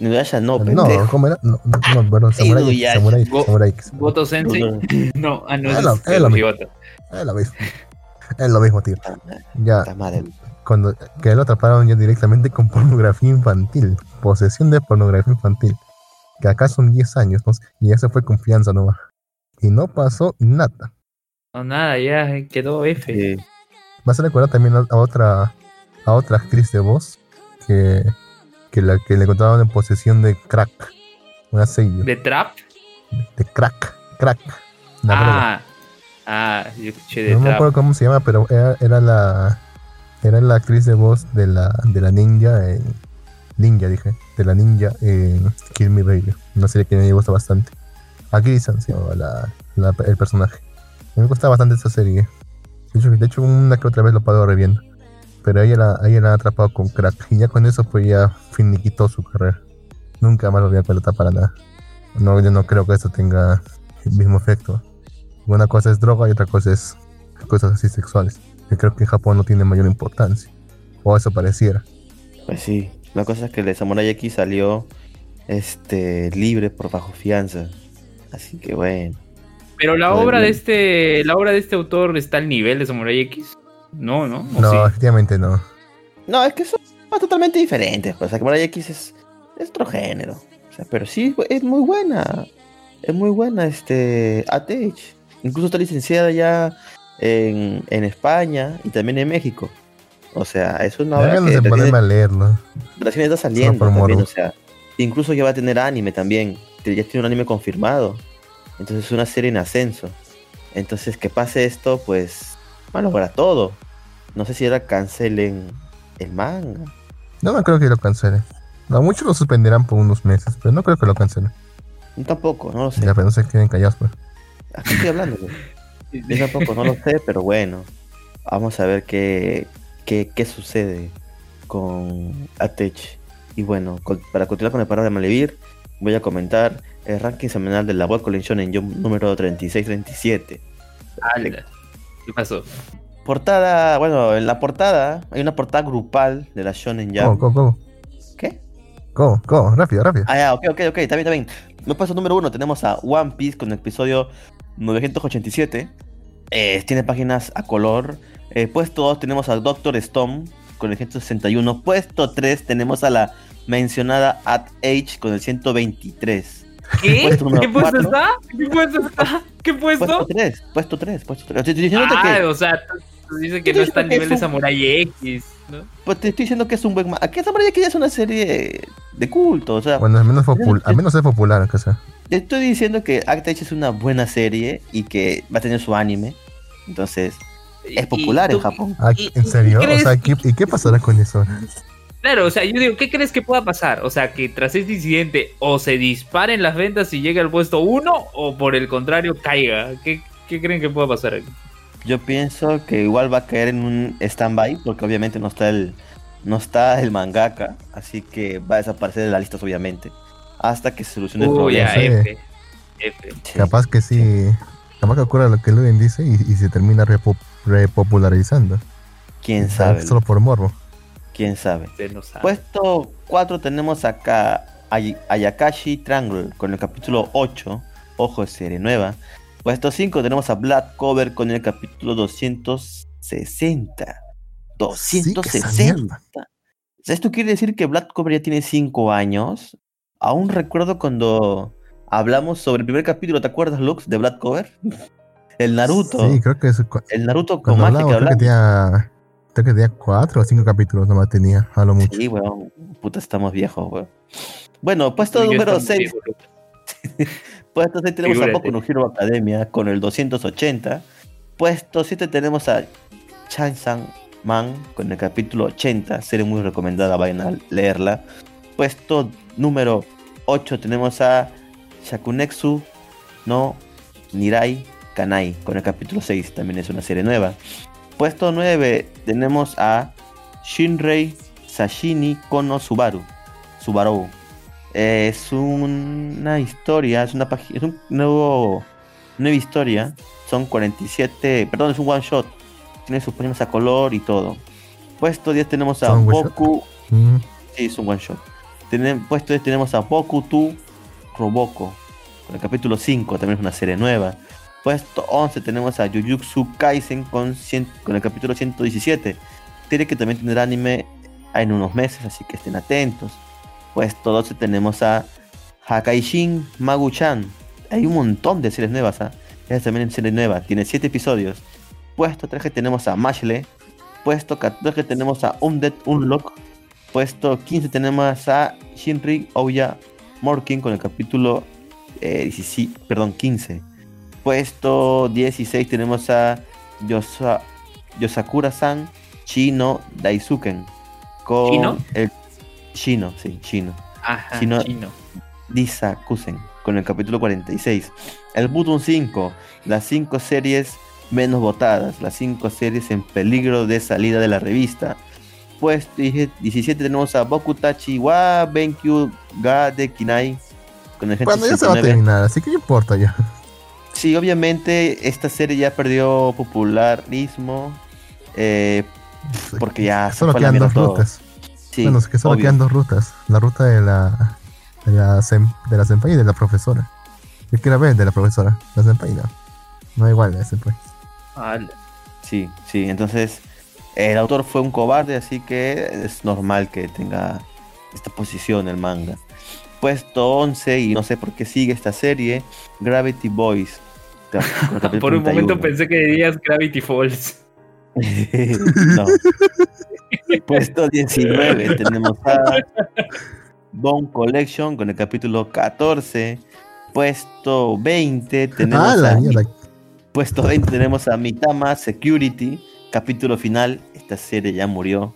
Inuyasha no, no, pendejo. ¿cómo era? No, no, no, perdón, Samurai Inuyasha. Samurai Go- Samurai X. ¿Voto Sensei? No, no, No, ah, no, Es es, lo- este, es lo mismo. Goto. Es lo mismo. Es lo mismo, tío. Madre, Ya, puta madre. cuando que lo atraparon ya directamente con pornografía infantil. Posesión de pornografía infantil. Que acá son 10 años, ¿no? Y ya se fue confianza nomás. Y no pasó nada. No, nada, ya quedó F. Sí. Vas a recordar también a otra a otra actriz de voz que, que la que le encontraron en posesión de crack. Una sello. ¿De Trap? De crack. Crack. Ah, ah, yo escuché de No me acuerdo cómo se llama, pero era, era la era la actriz de voz de la de la ninja en ninja dije, de la ninja en Kill Me Baby, una serie que me gusta bastante. Aquí se llamaba la, la- el personaje. Me gusta bastante esa serie. De hecho, una que otra vez lo pago reviendo. Pero ella la, ella la han atrapado con crack. Y ya con eso pues ya finiquitó su carrera. Nunca más lo voy a pelota para nada. No, yo no creo que esto tenga el mismo efecto. Una cosa es droga y otra cosa es cosas así sexuales. Que creo que en Japón no tiene mayor importancia. O eso pareciera. Pues sí. La cosa es que el de Samurai X salió este libre por bajo fianza. Así que bueno. Pero la Joder, obra de este, la obra de este autor está al nivel de Samurai X. No, ¿no? ¿O No, sí? efectivamente no. No, es que son totalmente diferentes. Pues Samurai X es, es otro género. O sea, pero sí, es muy buena. Es muy buena este ATH. Incluso está licenciada ya en, en España y también en México. O sea, es una obra que de recién, a leerlo. recién está saliendo por también, o sea, incluso ya va a tener anime también. que Ya tiene un anime confirmado. Entonces es una serie en ascenso. Entonces que pase esto, pues va a lograr todo. No sé si ahora cancelen el manga. No, no creo que lo cancelen. A muchos lo suspenderán por unos meses, pero no creo que lo cancelen. Yo tampoco, no lo sé. Ya, pero no se queden callados, pues. Aquí estoy hablando. Yo tampoco, no lo sé, pero bueno. Vamos a ver qué, qué, qué sucede con Atech. Y bueno, con- para continuar con el parado de Malevir, voy a comentar el ranking semanal de la Web Collection en Jump número 36-37. Ala. ¿Qué pasó? Portada, bueno, en la portada hay una portada grupal de la Shonen Jump. go, go. ¿Qué? Go, go, rápido, rápido. Ah, ya, ok, ok, ok, está bien, está bien. En el puesto número uno tenemos a One Piece con el episodio 987. Eh, tiene páginas a color. Eh, puesto 2 tenemos a Doctor Stone con el 161. Puesto 3 tenemos a la mencionada At Age con el 123. ¿Qué? Puesto ¿Qué puesto cuatro. está? ¿Qué puesto está? ¿Qué Puesto puesto? 3, puesto 3, puesto 3. Te estoy diciendo Ah, que, o sea, dices que no está al que nivel de Samurai X, ¿no? pues te estoy diciendo que es un buen manga. Que Samurai X es una serie de culto. O sea, Bueno, al menos, al menos es popular, aunque sea. te estoy diciendo que Act Age es una buena serie y que va a tener su anime. Entonces, es popular y en tú- Japón. Ah, y- ¿En y serio? O sea, ¿qué- ¿y qué pasará con eso? Claro, o sea, yo digo, ¿qué crees que pueda pasar? O sea, que tras este incidente o se disparen las ventas y llegue al puesto 1 o por el contrario caiga. ¿Qué, qué creen que pueda pasar aquí? Yo pienso que igual va a caer en un stand-by, porque obviamente no está el no está el mangaka, así que va a desaparecer de las listas obviamente, hasta que se solucione el problema. F. F. Capaz que sí. Capaz que ocurra lo que Luden dice y, y se termina repo- repopularizando. ¿Quién sabe? Solo por morbo. ¿Quién sabe? No sabe. Puesto 4 tenemos acá Ay- Ayakashi Triangle con el capítulo 8, ojo de serie nueva. Puesto 5 tenemos a Black Cover con el capítulo 260. Sí, que esa 260. mierda. O sea, Esto quiere decir que Black Cover ya tiene 5 años. Aún recuerdo cuando hablamos sobre el primer capítulo, ¿te acuerdas, Lux, de Black Cover? El Naruto. Sí, creo que es El Naruto con cuando magia que hablamos, creo que hablamos. Creo que tenía cuatro o cinco capítulos nomás tenía, a lo mucho. Sí, weón. Puta, estamos viejos, weón. Bueno, puesto y yo número estamos 6. seguros. Puesto 6 tenemos Figúrate. a Boku no Hero Academia con el 280. Puesto 7 tenemos a Chainsaw Man con el capítulo 80. Serie muy recomendada, vayan a leerla. Puesto número 8 tenemos a Shakunexu no Nirai Kanai con el capítulo 6. También es una serie nueva. Puesto 9 tenemos a Shinrei Sashini Kono Subaru. Subaru. Es una historia, es una página, es un nuevo nueva historia. Son 47, perdón, es un one shot. Tiene sus páginas a color y todo. Puesto 10 tenemos a. Boku. Mm, Sí, es un one shot. Tenem- puesto 10 tenemos a Boku tu Roboko. Con el capítulo 5, también es una serie nueva. Puesto 11 tenemos a Jujutsu Kaisen con, 100 con el capítulo 117. Tiene que también tener anime en unos meses, así que estén atentos. Puesto 12 tenemos a Hakaishin Magu-chan. Hay un montón de series nuevas. Esta también es serie nueva, tiene 7 episodios. Puesto 13 tenemos a Mashle. Puesto 14 tenemos a Undead Unlock. Puesto 15 tenemos a Shinri Ouya Morkin con el capítulo eh, 17 perdón, 15. Puesto 16 tenemos a Yosa- Yosakura-san Chino Daisuken. Con ¿Chino? el Chino, sí, Chino. Ajá, Chino- chino. Lisa Kusen con el capítulo 46. El Button 5, las 5 series menos votadas, las 5 series en peligro de salida de la revista. Pues 17 tenemos a Bokutachi wa Benkyu ga de Kinai con el Cuando ya se va a 169. terminar, así que no importa ya. Sí, obviamente esta serie ya perdió popularismo eh, porque ya se Solo quedan dos todo. rutas. Sí, bueno, es que solo obvio. quedan dos rutas. La ruta de la de la, sem- de la senpai y de la profesora. Yo quiero ver de la profesora. La senpai no. No igual la senpai. Sí, sí, entonces el autor fue un cobarde, así que es normal que tenga esta posición el manga. Puesto 11, y no sé por qué sigue esta serie, Gravity Boys. Por un momento 31. pensé que dirías Gravity Falls. no. Puesto 19 tenemos a Bone Collection con el capítulo 14. Puesto 20 tenemos Ah, la a. Puesto 20 tenemos a Mitama Security, capítulo final. Esta serie ya murió.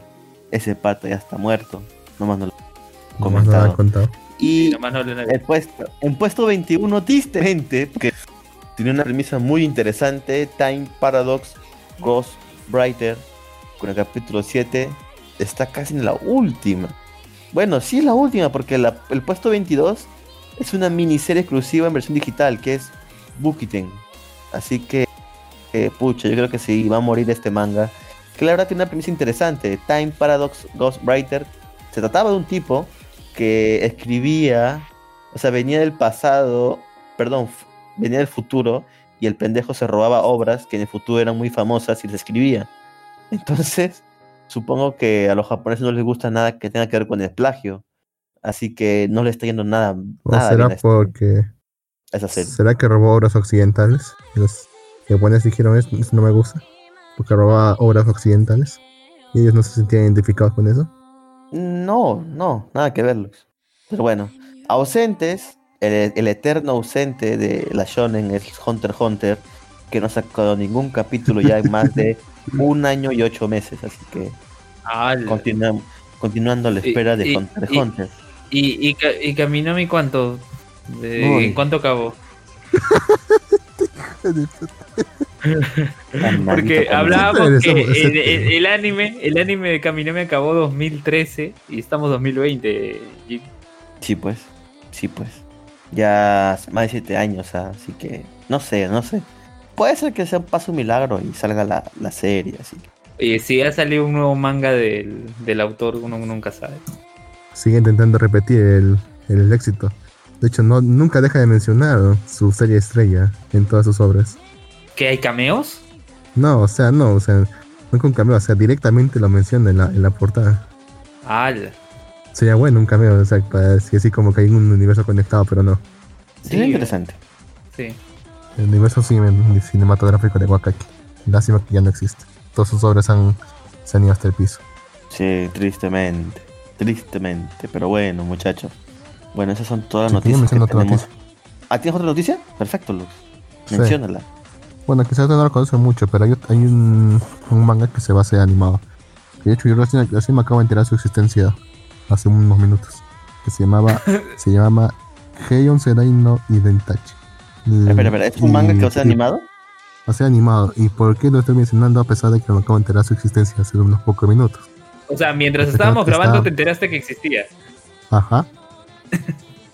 Ese pata ya está muerto. Nomás no lo he Nomás no lo comentado. contado. Y no el puesto, en puesto 21, tristemente, porque tiene una premisa muy interesante, Time Paradox Ghost Brighter, con el capítulo 7, está casi en la última. Bueno, sí es la última, porque la- el puesto 22 es una miniserie exclusiva en versión digital, que es Bukiten. Así que, eh, pucha, yo creo que sí, va a morir este manga. Que la verdad tiene una premisa interesante, Time Paradox Ghost Brighter. Se trataba de un tipo que escribía, o sea, venía del pasado, perdón, venía del futuro y el pendejo se robaba obras que en el futuro eran muy famosas y las escribía. Entonces, supongo que a los japoneses no les gusta nada que tenga que ver con el plagio. Así que no le está yendo nada, ¿O nada será bien este- porque a esa serie. será que robó obras occidentales? Los japoneses dijeron eso no me gusta. Porque robaba obras occidentales. Y ellos no se sentían identificados con eso. No, no, nada que verlos. Pero bueno, ausentes, el, el eterno ausente de la Shonen es Hunter x Hunter, que no ha sacado ningún capítulo ya en más de un año y ocho meses. Así que continuamos, continuando a la Y- espera de y- Hunter x Hunter. ¿Y, y, y Kaminami cuánto? De-. ¿En cuánto acabó? Porque hablábamos que el, tema. el- el anime, el anime de Kaminami acabó 2013 y estamos 2020. Y- Sí, pues. Sí, pues. Ya más de 7 años, ah, así que. No sé, no sé. Puede ser que sea un paso milagro y salga la, la serie, así que. y si ha salido un nuevo manga del, del autor, uno nunca sabe. Sigue intentando repetir el, el éxito. De hecho, no, nunca deja de mencionar su serie estrella en todas sus obras. ¿Que hay cameos? No, o sea, no, o sea, no con cameo, o sea, directamente lo menciona en la, en la portada. Ala. Sería bueno un cameo, o sea, para decir así como que hay un universo conectado, pero no. Sería Sí, interesante. Sí. El universo cine- cinematográfico de Wakaki. Lástima que ya no existe. Todas sus obras han, se han ido hasta el piso. Sí, tristemente. Tristemente. Pero bueno, muchachos. Bueno, esas son todas las noticias que tenemos. noticia. ¿Ah, tienes otra noticia? Perfecto, Luz. Sí. Bueno, quizás no lo conocen mucho, pero hay, hay un, un manga que se va a hacer animado. De hecho, yo recién, recién me acabo de enterar de su existencia hace unos minutos. Que se llamaba, se llama Heion Serai no Identachi. Espera, espera, ¿es un manga que va a ser animado? Va a ser animado. ¿Y por qué lo estoy mencionando a pesar de que me acabo de enterar de su existencia hace unos pocos minutos? O sea, mientras Está- estábamos está- grabando te enteraste que existía. Ajá.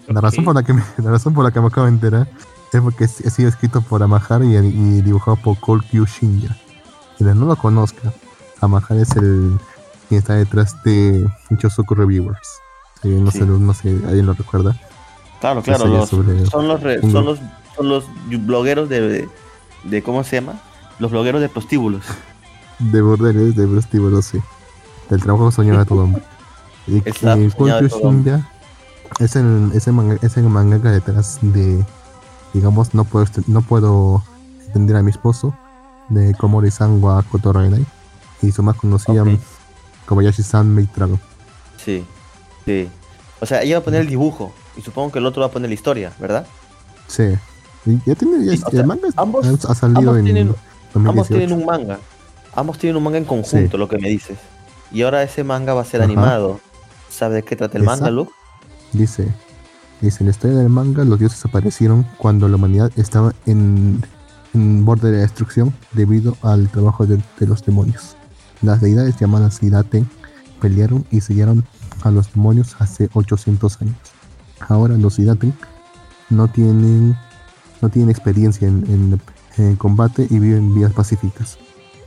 La razón, por la, que me, la razón por la que me acabo de enterar es porque ha sido escrito por Amahara y, y dibujado por Kolkyu Shinya. Quien no lo conozca, Amahara es el quien está detrás de Chosoku Reviewers. Si no, Sí. sé, no sé, alguien lo recuerda. Claro, claro. Los, sobre- son, los re- son, los, son los blogueros de, de. ¿Cómo se llama? Los blogueros de prostíbulos. De bordeles, de prostíbulos, sí. Del trabajo soñado de todo hombre. Y que. Shinya es el, es, el manga, es el mangaka detrás de, digamos, no puedo, no puedo entender a mi esposo, de Komori-san wa Kotorainai, y su más conocida Ok. Kobayashi-san Maid Dragon. Sí, sí. O sea, ella va a poner el dibujo. Y supongo que el otro va a poner la historia, ¿verdad? Sí. Y ya tiene, ya- Sí, sea, el manga ambos- ha salido ambos en tienen- 2018. Ambos tienen un manga. Ambos tienen un manga en conjunto, Sí. lo que me dices. Y ahora ese manga va a ser Ajá. animado. ¿Sabe de qué trata el manga. Luke? Dice, dice, en la historia del manga los dioses aparecieron cuando la humanidad estaba en, en borde de la destrucción debido al trabajo de, de los demonios. Las deidades llamadas Hidaten pelearon y sellaron a los demonios hace 800 años. Ahora los Hidaten no tienen, no tienen experiencia en, en- en combate y viven vidas pacíficas.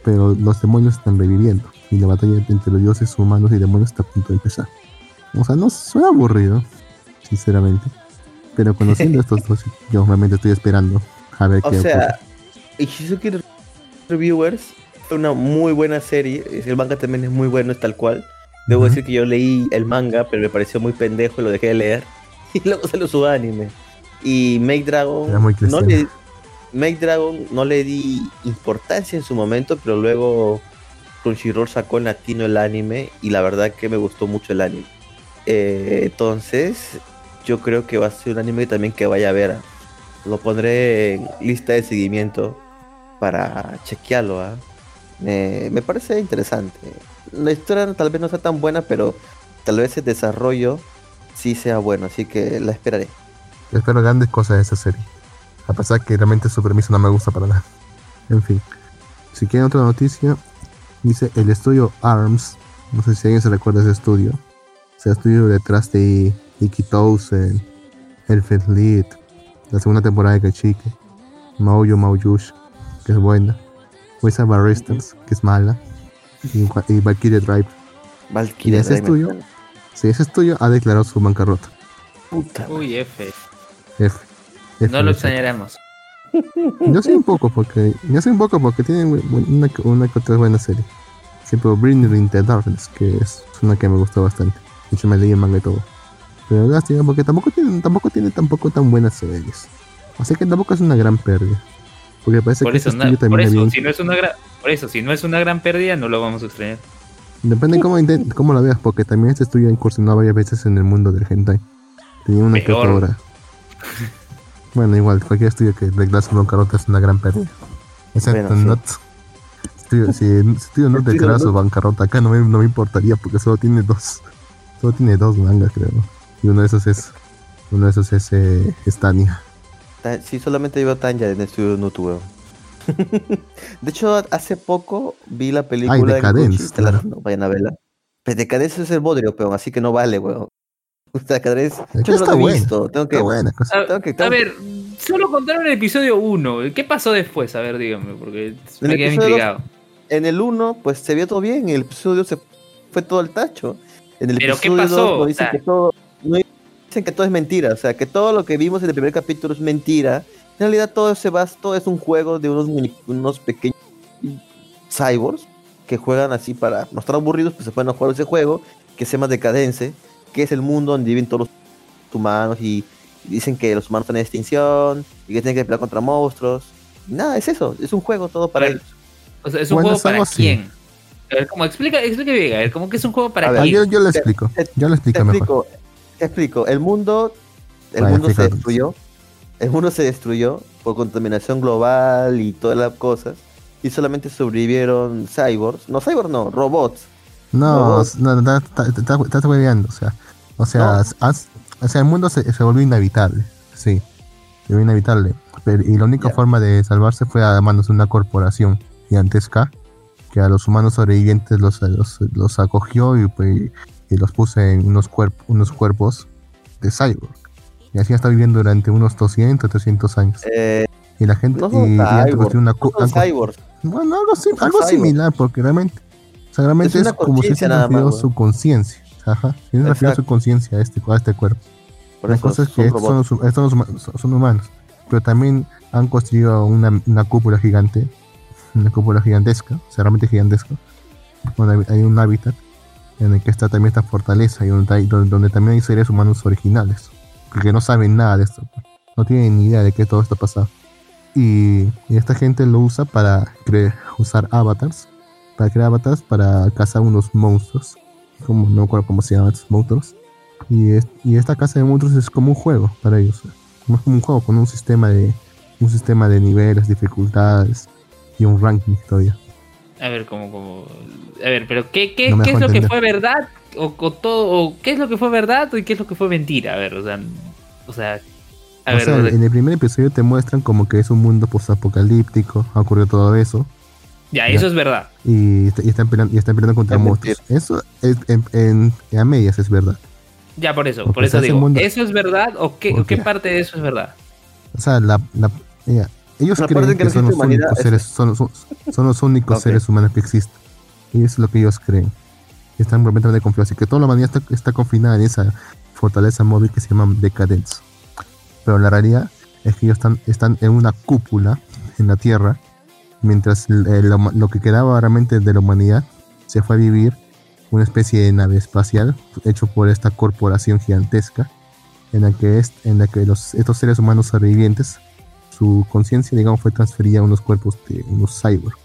Pero los demonios están reviviendo y la batalla entre los dioses humanos y demonios está a punto de empezar. O sea, no suena aburrido, sinceramente. Pero conociendo estos dos, yo obviamente estoy esperando a ver O qué sea, Ishizuki Reviewers fue una muy buena serie. El manga también es muy bueno, es tal cual. Debo decir que yo leí el manga, pero me pareció muy pendejo y lo dejé de leer. Y luego salió su anime. Y Make Dragon. No le, Make Dragon no le di importancia en su momento, pero luego Crunchyroll sacó en latino el anime y la verdad que me gustó mucho el anime. Eh, entonces, yo creo que va a ser un anime también que vaya a ver. Lo pondré en lista de seguimiento para chequearlo. ¿ah? Me, parece interesante. La historia tal vez no sea tan buena, pero tal vez el desarrollo sí sea bueno, así que la esperaré. Espero grandes cosas de esa serie. A pesar que realmente su premisa no me gusta para nada. En fin. Si quieren otra noticia, dice el estudio ARMS. No sé si alguien se recuerda ese estudio. Es el estudio detrás de Iki Townsend, Elfred Lead, la segunda temporada de Kachike, Maoyo Maoyush, que es buena, Wisa Barristans, que es mala, y, y Valkyrie Drive. Valkyria ¿Y ese Drive, estudio? Sí, ese estudio ha declarado su bancarrota. Puta Uy, F. F. F No lo extrañaremos. Yo sé un poco porque. Yo sé un poco porque tienen una, una que otra buena serie. Siempre Bring in the Darkness, que es una que me gustó bastante. De hecho me leí el manga y todo. Pero lástima porque tampoco tienen, tampoco tiene tampoco tan buenas series. Así que tampoco es una gran pérdida. Porque parece Por que eso, este por eso, bien. si no es una gran, por eso, si no es una gran pérdida, no lo vamos a extrañar. Depende cómo, cómo la veas, porque también este estudio ha incursionado varias veces en el mundo del hentai. Tenía una que obra. Bueno, igual, cualquier estudio que declare su bancarrota es una gran pérdida. Excepto Bueno, sí. Estudio, si Estudio Norte declara su bancarrota acá no me, no me importaría porque solo tiene dos. Solo tiene dos mangas, creo. Y uno de esos es. Uno de esos es eh, Stania. Ta- Sí, solamente llevo Tanya en Estudio Nutu, weón. De hecho, hace poco vi la película en Decadence, la- claro. no vayan a verla. Pero Decadence es el bodrio, peón, así que no vale, weón. Decadence, Es que yo no está lo he visto, tengo que... Qué buena cosa. A, Tengo que- a tengo que- ver, solo contaron el episodio 1. ¿Qué pasó después? A ver, díganme, porque En me el quedé intrigado. En el 1, pues se vio todo bien, en el episodio se fue todo el tacho. En el ¿Pero qué episodio pasó? 2 nos dicen O sea- que todo, no dicen que todo es mentira, o sea, que todo lo que vimos en el primer capítulo es mentira. En realidad todo se basa, todo es un juego de unos, unos pequeños cyborgs que juegan así para no estar aburridos, pues se pueden jugar ese juego que se llama Decadence, que es el mundo donde viven todos los humanos y dicen que los humanos están en extinción y que tienen que pelear contra monstruos. Y nada, es eso, es un juego todo para ellos. O sea, es un Bueno, juego para así. quién. A ver, como explica, explica bien, a ver, como que es un juego para A ver, quién. yo, yo lo Te- explico. te- Yo lo Te explico mejor. explico, te explico. El mundo, el Vaya, mundo se destruyó. El mundo se destruyó por contaminación global y todas las cosas. Y solamente sobrevivieron cyborgs. No, cyborgs no, robots. No, No. no, está- está- está- estás hueveando, o sea, o sea, No. has- o sea, el mundo se, se volvió inhabitable, sí, se volvió inhabitable, pero, y la única Ya. forma de salvarse fue a manos de una corporación gigantesca que a los humanos sobrevivientes los, los, los acogió y, pues, y los puso en unos, cuerp- unos cuerpos de cyborg. Y así está viviendo durante unos 200, 300 años. Eh, Y la gente, no y, han cyborgs, construido una, no cyborgs. bueno, algo, sim- son algo similar, porque realmente, o sea, realmente Es es, como si se weón. su conciencia. Ajá, tiene transferido Exacto. su conciencia a este, a este cuerpo. Por La eso cosa es que estos son, estos son los huma- son- humanos, pero también han construido una, una cúpula gigante, una cúpula gigantesca, o sea, realmente gigantesca, donde hay un hábitat en el que está también esta fortaleza y donde, donde, donde también hay seres humanos originales, que no saben nada de esto, no tienen ni idea de que todo esto ha pasado. Y, y esta gente lo usa para usar avatars, para crear avatars para cazar unos monstruos, como no me acuerdo cómo se llaman estos monstruos. Y, es- y esta casa de monstruos es como un juego para ellos, es como un juego con un sistema de un sistema de niveles, dificultades y un ranking todavía. A ver, como, como. A ver, pero ¿qué, qué, No qué es lo que fue verdad? O, o todo, o qué es lo que fue verdad y qué es lo que fue mentira. A ver, o sea. O sea. A o ver, sea, o sea, en el primer episodio te muestran como que es un mundo postapocalíptico, ha ocurrido todo eso, ya, ya. eso es verdad. y, y están peleando, y están peleando contra Es monstruos. Eso es, en, en- a medias es verdad. Ya, por eso, por eso digo. mundo- ¿Eso es verdad o qué, o Porque- qué parte de eso es verdad? O sea, la, la- ellos creen que son los, únicos es- seres, son, son- son los únicos seres humanos que existen. Y eso es lo que ellos creen. Están completamente confiados. Así que toda la humanidad está, está confinada en esa fortaleza móvil que se llama Decadence. Pero la realidad es que ellos están, están en una cúpula en la Tierra, mientras lo, lo que quedaba realmente de la humanidad se fue a vivir una especie de nave espacial hecho por esta corporación gigantesca en la que, es, en la que los, estos seres humanos sobrevivientes, su conciencia, digamos, fue transferida a unos cuerpos de unos cyborgs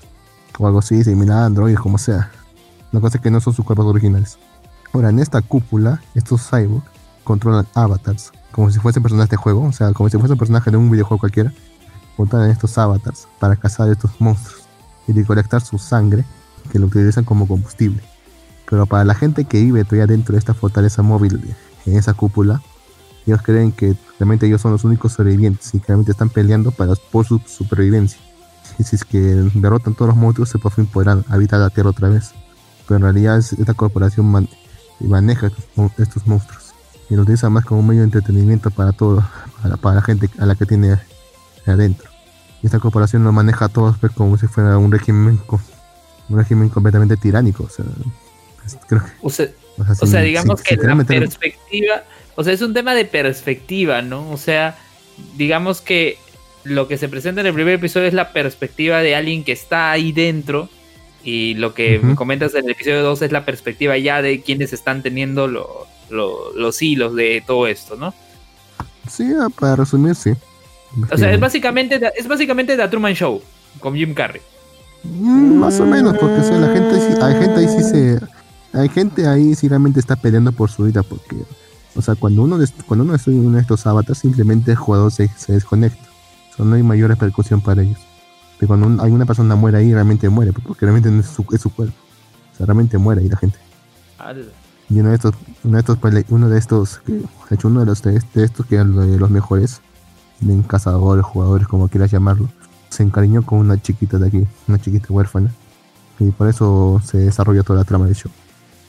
o algo así, similar a androides, como sea. La cosa es que no son sus cuerpos originales. Ahora, en esta cúpula, estos cyborgs controlan avatars, como si fuesen personajes de juego, o sea, como si fuesen personajes de un videojuego cualquiera, controlan estos avatars para cazar estos monstruos y recolectar su sangre, que lo utilizan como combustible. Pero para la gente que vive todavía dentro de esta fortaleza móvil, en esa cúpula, ellos creen que realmente ellos son los únicos sobrevivientes y que realmente están peleando para, por su supervivencia. Y si es que derrotan todos los monstruos, se por fin podrán habitar la Tierra otra vez. Pero en realidad es- esta corporación man- maneja estos, mon- estos monstruos y lo utiliza más como medio de entretenimiento para todo, para, para la gente a la que tiene adentro. Y esta corporación lo maneja a todos pues, como si fuera un régimen, un régimen completamente tiránico. O sea, es- creo que, O sea, o sea, O sin- sea, digamos que la meter- perspectiva, o sea, es un tema de perspectiva, ¿no? O sea, digamos que lo que se presenta en el primer episodio es la perspectiva de alguien que está ahí dentro y lo que me comentas en el episodio 2 es la perspectiva ya de quienes están teniendo lo- lo- los hilos de todo esto, ¿no? Sí, ah, para resumir, sí. O sea, es básicamente, es básicamente The Truman Show con Jim Carrey. Mm, más o menos, porque o sea, la gente hay gente ahí sí se hay gente ahí sí realmente está peleando por su vida porque o sea, cuando uno cuando uno estudia uno de estos avatars simplemente el jugador se, se desconecta. O sea, no hay mayor repercusión para ellos. Pero cuando un- hay una persona muere ahí, realmente muere, porque realmente no es su, es su cuerpo. O sea, realmente muere ahí la gente. Y uno de estos, uno de estos, uno de estos, que, de hecho uno de los de, estos que eran de los mejores, cazadores, jugadores, como quieras llamarlo, se encariñó con una chiquita de aquí, una chiquita huérfana. Y por eso se desarrolló toda la trama del show.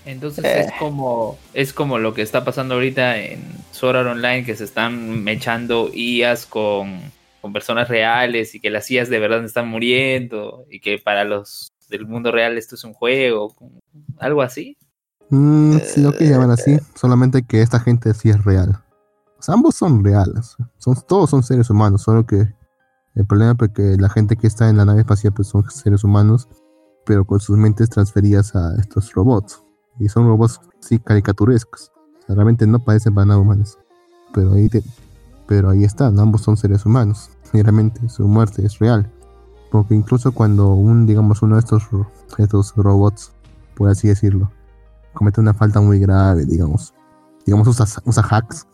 Entonces Eh. es como es como lo que está pasando ahorita en Sword Art Online que se están mechando IAs con, con personas reales y que las IAs de verdad están muriendo y que para los del mundo real esto es un juego, algo así. Mm, si lo que llaman así, solamente que esta gente sí es real. O sea, ambos son reales. Son, todos son seres humanos, solo que el problema es que la gente que está en la nave espacial pues son seres humanos, pero con sus mentes transferidas a estos robots. Y son robots sí caricaturescos. O sea, realmente no parecen para nada humanos. Pero ahí, te- pero ahí están, ambos son seres humanos. Y realmente su muerte es real. Porque incluso cuando un, digamos, uno de estos, estos robots, por así decirlo, comete una falta muy grave, digamos. Digamos, usa, usa hacks,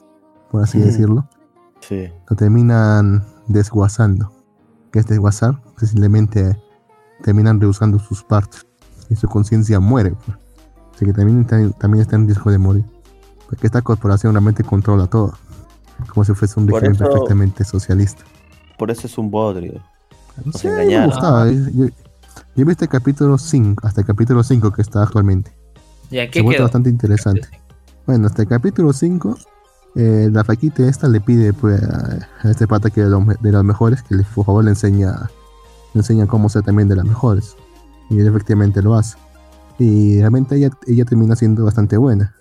por así decirlo. Sí. Lo terminan desguazando. Que es desguazar? Simplemente terminan rehusando sus partes. Y su conciencia muere. pues. Así que también, está- también está en riesgo de morir. Porque esta corporación realmente controla todo. Como si fuese un régimen perfectamente socialista. Por eso es un bodrio. No sé, me gustaba. Yo, yo- yo vi este capítulo 5, hasta el capítulo 5 que está actualmente. ¿Ya Se qué vuelve bastante interesante. Bueno, hasta el capítulo 5, eh, la faquita esta le pide pues, a este pata que es de los, de los mejores que le, por favor le enseña, le enseña cómo ser también de las mejores. Y él efectivamente lo hace. Y realmente ella, ella termina siendo bastante buena.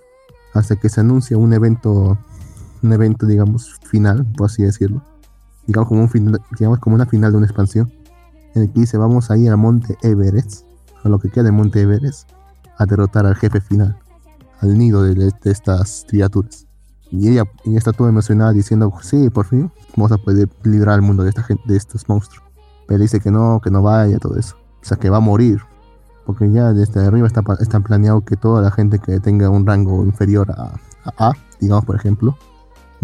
Hasta que se anuncia un evento, un evento digamos final, por así decirlo. Digamos como, un final, digamos como una final de una expansión. En el que dice vamos a ir al monte Everest, a lo que queda del monte Everest, a derrotar al jefe final al nido de, de estas criaturas. Y ella, ella está toda emocionada diciendo, sí, por fin vamos a poder librar al mundo de, esta gente, de estos monstruos. Pero dice que no, que no vaya, todo eso. O sea, que va a morir. Porque ya desde arriba está, está planeado que toda la gente que tenga un rango inferior a, a digamos por ejemplo,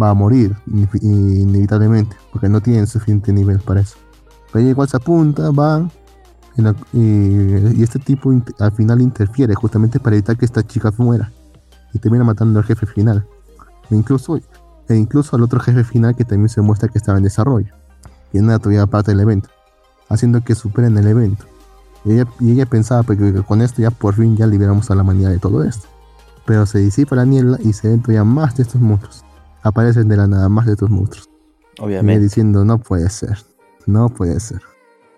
va a morir inevitablemente. Porque no tienen suficiente nivel para eso. Pero igual se apunta, va, en y, este tipo al final interfiere justamente para evitar que esta chica muera y termina matando al jefe final. E incluso, e incluso al otro jefe final que también se muestra que estaba en desarrollo y no era todavía parte del evento, haciendo que superen el evento. Y ella, y ella pensaba pues, que con esto ya por fin ya liberamos a la humanidad de todo esto. Pero se disipa la niebla y se ven todavía más de estos monstruos. Aparecen de la nada más de estos monstruos. Y Obviamente. diciendo, no puede ser, no puede ser.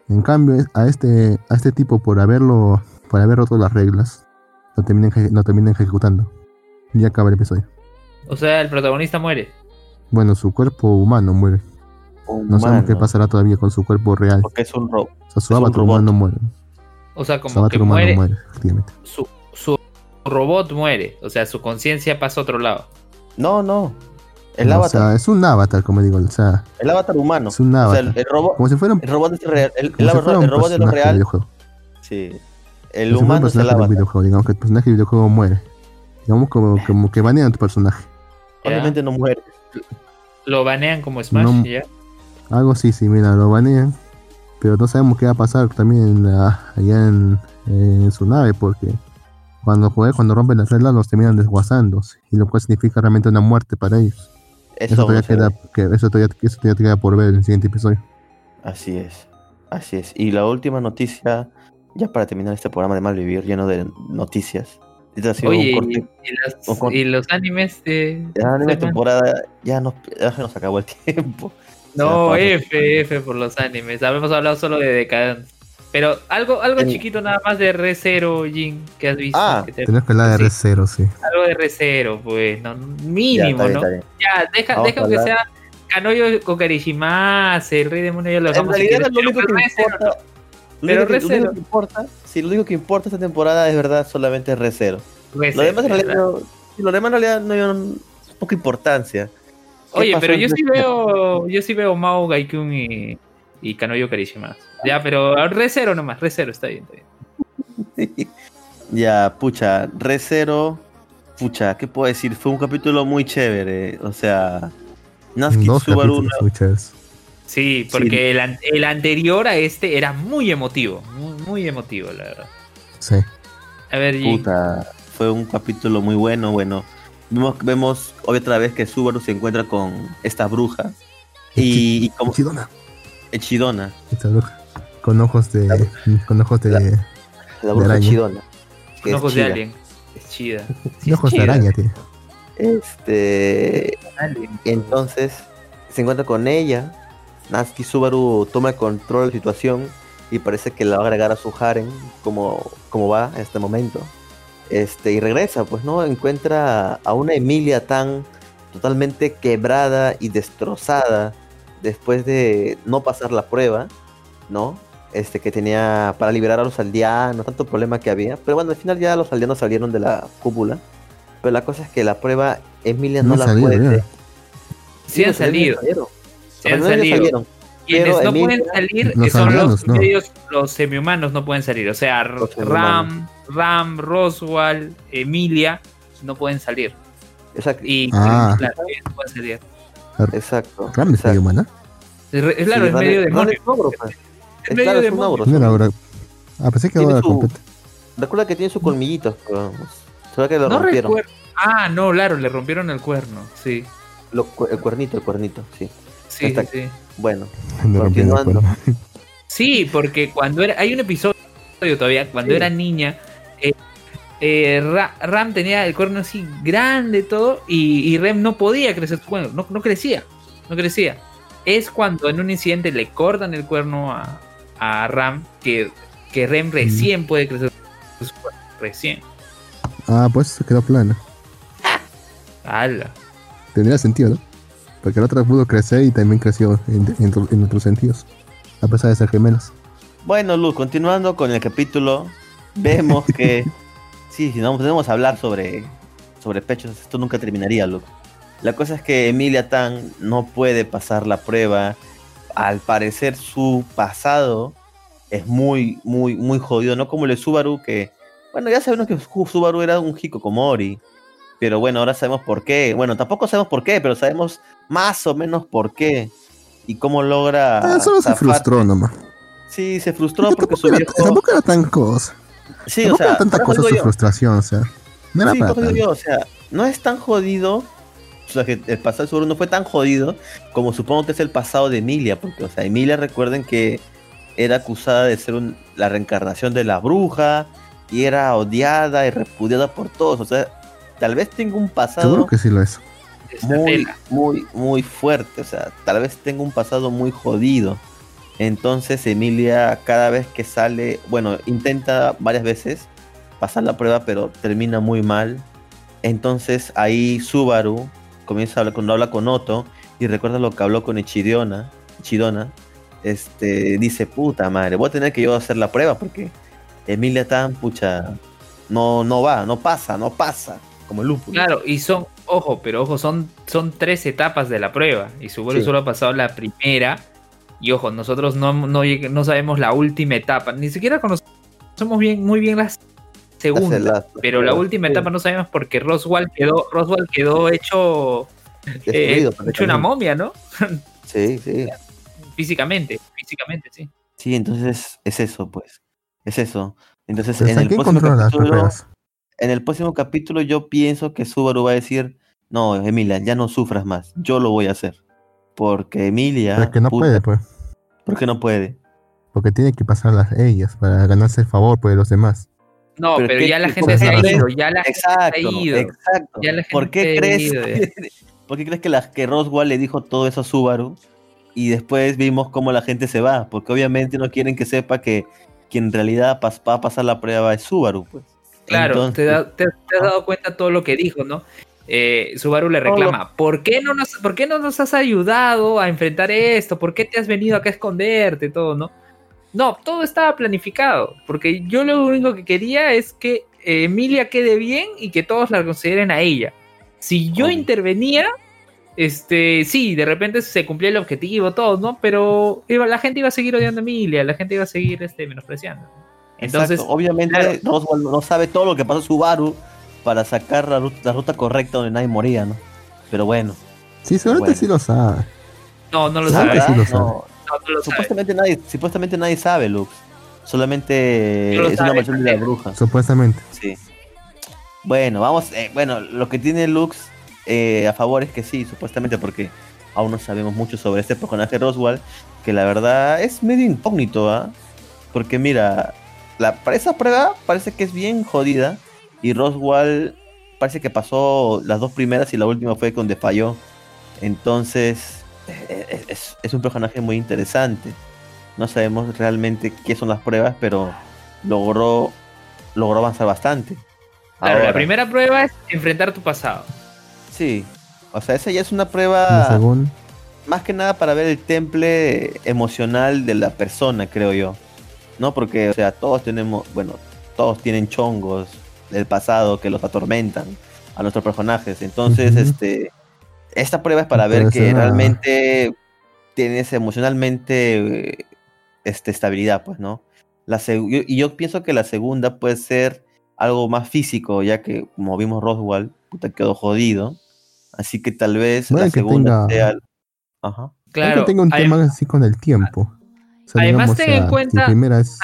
En cambio, a este, a este tipo, por haberlo, por haber roto las reglas, lo terminan, lo terminan ejecutando. Y acaba el episodio. O sea, el protagonista muere. Bueno, su cuerpo humano muere. No sabemos qué pasará todavía con su cuerpo real. Porque es un robo. O sea, su avatar robot. humano muere. O sea, como avatar que humano muere, muere, efectivamente. su, su robot muere. O sea, su conciencia pasa a otro lado. No, no. El No, o avatar. sea, es un avatar, como digo. O sea, el avatar humano. es un O sea, avatar. el, el robot. como si fuera un, El robot es real. El, como el si avatar- fuera un el robot es lo real. Sí. Como El si fuera un humano es el avatar. videojuego. Digamos que el personaje de videojuego muere. Digamos como, como que banean a tu personaje. Obviamente no muere. Lo banean como Smash, No. ¿ya? Algo así, sí, mira, lo banean. Pero no sabemos qué va a pasar también en la- allá en, en su nave, porque cuando juegan, cuando rompen las reglas los terminan desguazando, y lo cual significa realmente una muerte para ellos. Eso, Eso todavía queda, que, eso, todavía, eso todavía queda por ver en el siguiente episodio. Así es. Así es. Y la última noticia, ya para terminar este programa de Malvivir, lleno de noticias. Este ha sido Oye, un y, corte. y las- un corte. y los animes de... Ya en de la temporada ya nos, ya se nos acabó el tiempo. No. F, F por los animes. Habíamos hablado solo de Decadence. Pero algo, algo En- chiquito nada más de ReZero, Jin, que has visto. Ah, que te- Tenemos que hablar de Sí. R0, sí. Algo de ReZero, pues, no, Ya, mínimo, está bien, ¿no? está bien. Ya, deja, Vamos deja que sea Kanoyo Kokarishimase, el rey demonio ya lo En si realidad quieres, lo único que importa. Lo Pero único, que, lo único Re:Zero. que importa, sí, lo único que importa esta temporada es verdad solamente es Re:Zero. Lo Re:Zero, demás en realidad, no- lo demás en realidad no hay poca importancia. ¿Qué Oye, pero yo sí veo, yo sí veo Mao Gaikun y, y Kanoyo Karishimas. Ya, pero Re:Zero nomás, Re:Zero está bien, está bien. ya, pucha, Re:Zero, pucha, ¿qué puedo decir? Fue un capítulo muy chévere, o sea, Natsuki Dos Subaru. Sí, porque El, an- el anterior a este era muy emotivo, muy, muy emotivo, la verdad. Sí. A ver. Puta, fue un capítulo muy bueno, bueno. Vemos, vemos otra vez que Subaru se encuentra con esta bruja y, y como Chidona, Echidona, esta bruja. Con ojos de. Con ojos de. La- de la bruja araña. Echidona. que Con es ojos de chida. alien. Es chida. Sí, ojos es de chida. araña, tío. Este, Alien. entonces se encuentra con ella. Natsuki Subaru toma el control de la situación y parece que la va a agregar a su harem como, como va en este momento. Este, y regresa, pues no encuentra a una Emilia tan totalmente quebrada y destrozada después de no pasar la prueba, ¿no? Este que tenía para liberar a los aldeanos, tanto problema que había. Pero bueno, al final ya los aldeanos salieron de la cúpula. Pero la cosa es que la prueba Emilia no, No la salió, puede. Sí han salido. salieron. Sí han salido. salieron. Quienes no Emilia- pueden salir Los son los no. medios, los semihumanos no pueden salir. O sea, Los Ram, Ram, Roswell, Emilia no pueden salir. Exacto. Y Ah. claro, no pueden salir. Exacto. Ram es medio humana. Es claro, Sí, es medio demonio. es pues. Es medio demonio. ahora. Ah, pensé que Tiene ahora su- completa. Recuerda que tiene sus colmillitos, pero solo que lo No rompieron. recuerdo. Ah, no, claro, le rompieron el cuerno. Sí. Lo el cuernito, el cuernito, sí. Sí, sí. Bueno, Continuando. Sí, porque cuando era. Hay un episodio todavía, cuando Sí. era niña. eh, eh, Ra- Ram tenía el cuerno así grande todo. Y, y Rem no podía crecer su cuerno. No, no crecía. No crecía. Es cuando en un incidente le cortan el cuerno a, a Ram. Que, que Rem recién puede crecer su cuerno. Recién. Ah, pues se quedó plano. ¡Hala! Tendría sentido, ¿no? Porque la otra pudo crecer y también creció en, en, otro- en otros sentidos. A pesar de ser gemelos. bueno, Luz, continuando con el capítulo, vemos que sí, si no podemos hablar sobre, sobre pechos, esto nunca terminaría, Luz. La cosa es que Emilia Tan no puede pasar la prueba. Al parecer su pasado es muy, muy, muy jodido, no como el de Subaru, que, bueno, ya sabemos que Su- Subaru era un Hikikomori, pero bueno, ahora sabemos por qué. Bueno, tampoco sabemos por qué, pero sabemos más o menos por qué y cómo logra. Ah, solo se frustró nomás. Sí, se frustró porque su era, viejo. tampoco era tan cosa. Sí, o sea, era tanta cosa su yo. frustración, o sea. No era Sí, para yo, o sea, no es tan jodido. O sea, que el pasado de Subaru no fue tan jodido como supongo que es el pasado de Emilia, porque, o sea, Emilia, recuerden que era acusada de ser un- la reencarnación de la bruja y era odiada y repudiada por todos. O sea, tal vez tenga un pasado Seguro que sí lo es. Esta muy, muy, muy fuerte. O sea, tal vez tenga un pasado muy jodido. Entonces Emilia cada vez que sale, bueno, intenta varias veces pasar la prueba, pero termina muy mal. Entonces ahí Subaru comienza a hablar cuando habla con Otto y recuerda lo que habló con Ichidiona, Ichidona. Este dice, puta madre, voy a tener que yo hacer la prueba porque Emilia tan pucha no, no va, no pasa, no pasa, como el lúpulo. Claro, y son, ojo, pero ojo, son, son tres etapas de la prueba. Y Subaru Sí. solo ha pasado la primera. Y ojo, nosotros no, no, no sabemos la última etapa. Ni siquiera conocemos bien, muy bien la segunda. Las- las- pero la última sí, etapa no sabemos porque Roswell quedó, Roswell quedó hecho, eh, hecho una momia, ¿no? Sí, sí. Físicamente, físicamente, sí. Sí, entonces es eso, pues. Es eso. Entonces, Pero en el, ¿quién próximo capítulo, pruebas? En el próximo capítulo yo pienso que Subaru va a decir, no, Emilia, ya no sufras más, yo lo voy a hacer. Porque Emilia... Pero que no puta, puede, pues. ¿Por qué no puede? Porque tiene que pasarlas ellas para ganarse el favor pues, de los demás. No, Pero pero, ¿qué- ya la qué gente se ha ido, ya la gente Exacto, se ha ido. exacto. Ya la ¿Por gente qué ha crees, ido, ya. ¿Por qué crees que, la, que Roswell le dijo todo eso a Subaru? Y después vimos cómo la gente se va, porque obviamente no quieren que sepa que quien en realidad va a pasar la prueba es Subaru, pues. Claro, Entonces- te, da- te- te has dado cuenta todo lo que dijo, ¿no? Eh, Subaru le reclama, ¿por qué, no nos, ¿por qué no nos has ayudado a enfrentar esto? ¿Por qué te has venido acá a esconderte? Todo, ¿no? No, todo estaba planificado, porque yo lo único que quería es que eh, Emilia quede bien y que todos la consideren a ella. Si yo intervenía, este, sí, de repente se cumplía el objetivo, todo, ¿no? Pero iba- la gente iba a seguir odiando a Emilia, la gente iba a seguir este, menospreciando. Entonces, Exacto. obviamente claro. Roswell no sabe todo lo que pasó Subaru para sacar la ruta, la ruta correcta donde nadie moría, ¿no? Pero bueno, Sí, seguramente Bueno. sí lo sabe. No, no lo ¿Sabe? Sí lo sabe. No, no lo sabe. supuestamente nadie, supuestamente nadie sabe, Lux. Solamente es una versión de la bruja. Supuestamente. Sí. Bueno, vamos, eh, bueno, lo que tiene Lux eh, a favor es que sí, supuestamente, porque aún no sabemos mucho sobre este personaje Roswell, que la verdad es medio incógnito, ¿ah? Porque mira, la, para esa prueba parece que es bien jodida, y Roswell parece que pasó las dos primeras y la última fue donde falló. Entonces, eh, eh, es, es un personaje muy interesante. No sabemos realmente qué son las pruebas, pero logró, logró avanzar bastante. Claro, Ahora, la primera prueba es enfrentar tu pasado. Sí, o sea, esa ya es una prueba más que nada para ver el temple emocional de la persona, creo yo. No, porque, o sea, todos tenemos, bueno, todos tienen chongos del pasado que los atormentan a nuestros personajes. Entonces, este, esta prueba es para ver que realmente tienes emocionalmente eh, este, estabilidad, pues, ¿no? La y yo pienso que la segunda puede ser algo más físico, ya que como vimos Roswell, puta, quedó jodido. Así que tal vez la segunda tenga- sea... Ajá. Claro, Claro. que tenga un tema así con el tiempo. Además, ten en la- cuenta-. Además,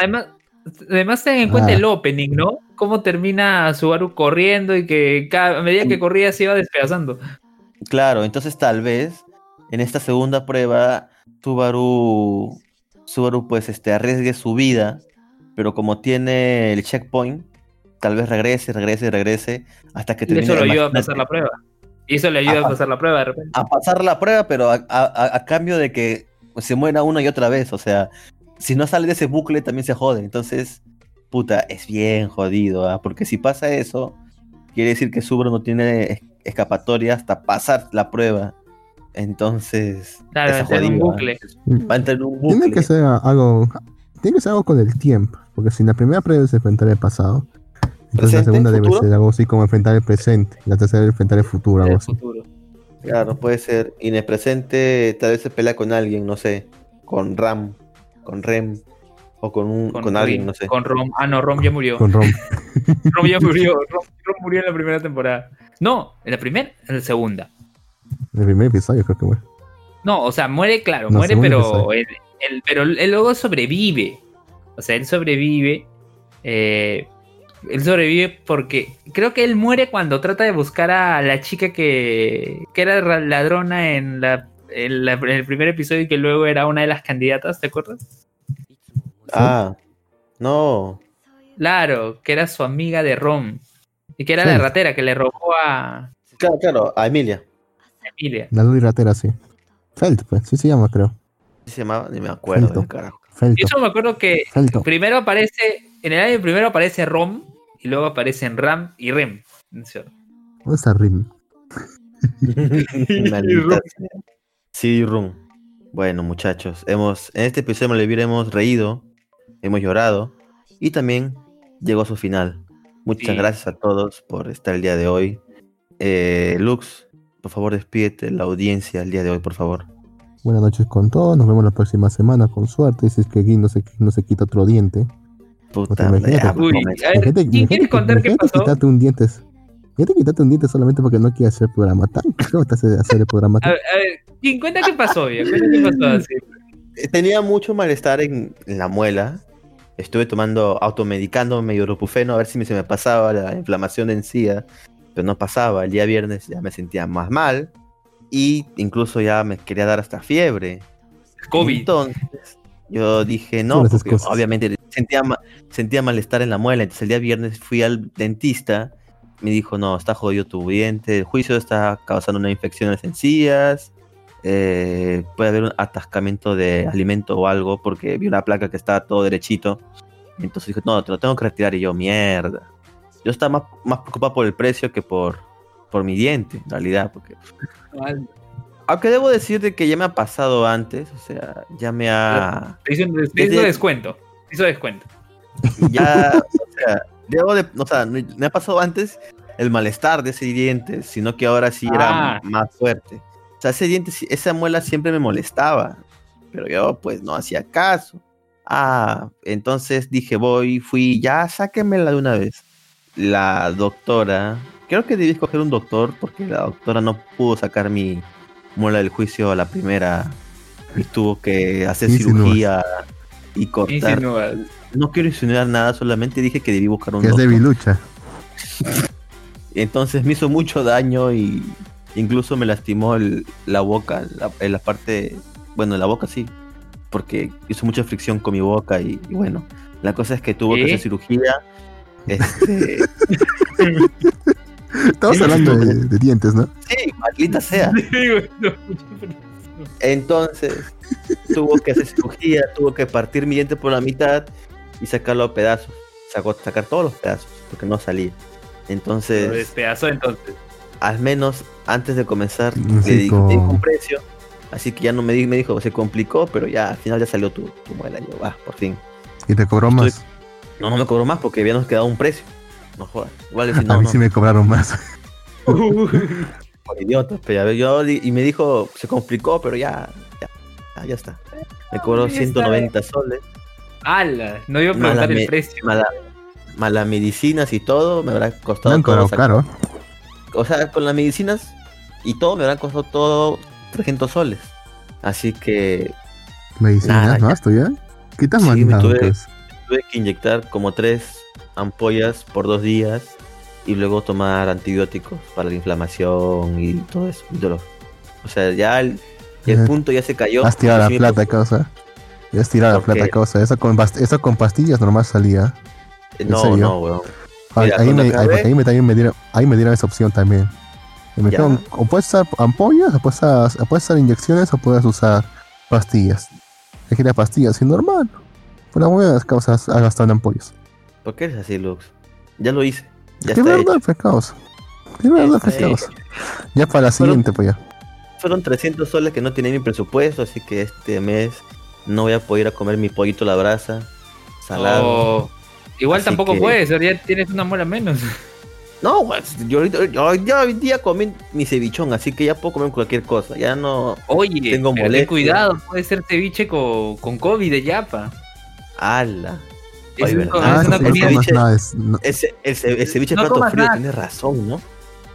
además ten en cuenta Ah. el opening, ¿no? Cómo termina Subaru corriendo y que cada, a medida que corría se iba despedazando. Claro, entonces tal vez en esta segunda prueba Subaru, Subaru pues este, arriesgue su vida, pero como tiene el checkpoint, tal vez regrese, regrese, regrese hasta que Y termine. eso lo ayuda a pasar la prueba. Y eso le ayuda a pasar la prueba de repente. a pasar la prueba, pero a, a- a- a cambio de que se muera una y otra vez. O sea, si no sale de ese bucle también se jode. Entonces, puta, es bien jodido, ¿ah? porque si pasa eso, quiere decir que Subaru no tiene es- escapatoria hasta pasar la prueba. Entonces, Claro, en un ¿ah? Va a entrar en un bucle. Tiene que ser algo. Tiene que ser algo con el tiempo. Porque si la primera prueba es enfrentar el pasado. Entonces la segunda debe ¿Futuro? ser algo así como enfrentar el presente. y La tercera enfrentar el futuro, algo El así. futuro. Claro, puede ser. Y en el presente tal vez se pelea con alguien, no sé, con Ram, con Rem, o con, un, con, alguien, no sé. Con Rom. Ah, no, Rom ya murió. Con Rom. Rom ya murió. Rom, Rom murió en la primera temporada. No, en la primera, en la segunda. El primer episodio creo que fue. No, o sea, muere, claro, No, muere, pero él, él- pero él luego sobrevive. O sea, él sobrevive. eh, él sobrevive porque creo que él muere cuando trata de buscar a la chica que, que era ra- ladrona en, la, en, la- en el primer episodio y que luego era una de las candidatas, ¿te acuerdas? Ah, no. Claro, que era su amiga de Rom. Y que era la Sí. ratera que le robó a Claro, claro, a Emilia. Emilia. La Luli Ratera, sí. Felt, pues. Sí se llama, creo. ¿Cómo se llamaba? Ni me acuerdo, Felto. Felto. eso me acuerdo que Felto. Primero aparece, en el año primero aparece Rom y luego aparecen Ram y Rem. ¿Dónde está sea. Sí, Rum. Bueno, muchachos, hemos en este episodio de hemos reído, hemos llorado y también llegó a su final. Muchas Sí. gracias a todos por estar el día de hoy. Eh, Lux, por favor, despídete la audiencia el día de hoy, por favor. Buenas noches con todos. Nos vemos la próxima semana con suerte. Si es que aquí no se, no se quita otro diente. Puta, imagínate. ya, Uy, Imagínate- ¿quién quiere imagínate- contar qué pasó? quitarte un diente. Imagínate quitarte un diente solamente porque no quieres hacer el programa. ¿Tan feo te hace hacer el programa? A ver, a ver, ¿quién cuenta qué pasó? Cuenta qué pasó así. Tenía mucho malestar en, en la muela. Estuve tomando, automedicándome ibuprofeno a ver si me- se me pasaba la inflamación de encía, pero no pasaba. El día viernes ya me sentía más mal y incluso ya me quería dar hasta fiebre. COVID. Entonces yo dije no, porque obviamente sentía, ma- sentía malestar en la muela. Entonces el día viernes fui al dentista. Me dijo, no, está jodido tu diente, el juicio está causando una infección en las encías. eh, puede haber un atascamiento de alimento o algo, porque vi una placa que estaba todo derechito. Entonces dijo, no, te lo tengo que retirar. Y yo, mierda. Yo estaba más, más preocupado por el precio que por, por mi diente, en realidad. Porque aunque debo decir de que ya me ha pasado antes, o sea, ya me ha... Te hizo, un- descuento. Hizo descuento. Ya, o sea, debo de... O sea, me ha pasado antes el malestar de ese diente, sino que ahora sí era Ah. más fuerte. O sea, ese diente, esa muela siempre me molestaba, pero yo pues no hacía caso. Ah, entonces dije, voy, fui, ya sáquenmela de una vez. La doctora, creo que debí escoger un doctor porque la doctora no pudo sacar mi muela del juicio a la primera, y tuvo que hacer cirugía y cortar. No quiero insinuar nada, solamente dije que debí buscar un Que es debilucha. Entonces me hizo mucho daño y incluso me lastimó el- la boca, la, en la parte, bueno, la boca sí, porque hizo mucha fricción con mi boca y, y bueno, la cosa es que tuvo que hacer cirugía. Este, Estamos hablando de dientes, ¿no? sí, maldita sea. Sí, bueno. Entonces tuvo que hacer cirugía, tuvo que partir mi diente por la mitad y sacarlo a pedazos, sacó, sacar todos los pedazos, porque no salía. Entonces, entonces. al menos antes de comenzar le di, con- le di un precio. Así que ya no me, di- me dijo se complicó pero ya al final ya salió tu, tu muela. Yo va por fin. Y te cobró Estoy- más. no no me cobró más porque habíamos quedado un precio. No jodas. Igual si a mí no. sí me cobraron más. por idiotas pero ya ve, yo y me dijo se complicó pero ya ya, ya, ya está me cobró ya está. 190 soles ¡Hala! No iba a Mala preguntar el precio. más, la- más las medicinas y todo me habrá costado han todo caro. o sea con las medicinas y todo me habrá costado todo 300 soles así que Medicinas, Nada, ¿no? ya. ¿Qué has Sí, me pues? tuve que inyectar como tres ampollas por dos días y luego tomar antibióticos para la inflamación y todo eso, y dolor. O sea, ya el, el Eh, punto ya se cayó. Has tirado la Sí plata, causa. Ya has tirado la ¿Por plata, causa. Eso con, eso con pastillas normal salía. ¿en No, serio? no, weón. Ahí, Mira, ahí cuando me, ahí- me, también me dieron, ahí me dieron esa opción también. Y me Ya. dijeron, o puedes usar ampollas, o puedes usar, o puedes usar inyecciones, o puedes usar pastillas. Es que las pastillas, sí, normal. Por las buenas causas, has gastado en ampollas. ¿Por qué eres así, Lux? Ya lo hice. Ya ¿Qué está verdad, causa? ¿Qué verdad, causa? Ya para la Fueron- siguiente, pues ya. Fueron 300 soles que no tenía mi presupuesto, así que este mes no voy a poder ir a comer mi pollito a la brasa, salado. Oh, Igual Así tampoco que- puedes, ahora ya tienes una muela menos. No, yo, ahorita- yo ya hoy día comí mi cevichón, así que ya puedo comer cualquier cosa. Ya no. Oye, Tengo pero ten cuidado, puede ser ceviche con, con COVID de yapa. ¡Hala! Es, ceviche- nada. es- no- Ese, No plato frío, nada. tienes razón, ¿no?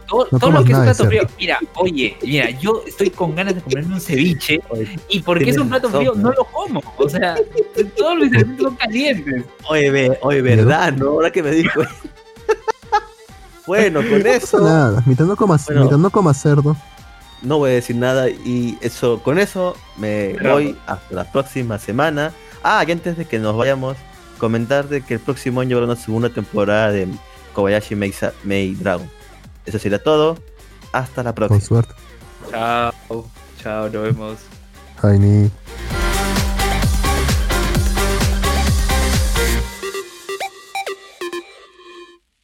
todo, no todo lo que es un plato frío. Mira, oye, mira, yo estoy con ganas de comerme un ceviche Oye, y porque es un plato razón, frío ¿no? lo como. O sea, todos mis alimentos son calientes. oye, ve- oye, verdad, ¿no? Ahora que me dijo. bueno, con eso nada. Mientras no comas, Bueno. mientras no comas cerdo. no voy a decir nada y eso, con eso me voy hasta la próxima semana. Ah, y antes de que nos vayamos, comentar de que el próximo año habrá una segunda temporada de Kobayashi Maid Maid Dragon. Eso será todo. Hasta la Con próxima. suerte. Chao, chao, nos vemos. Ni.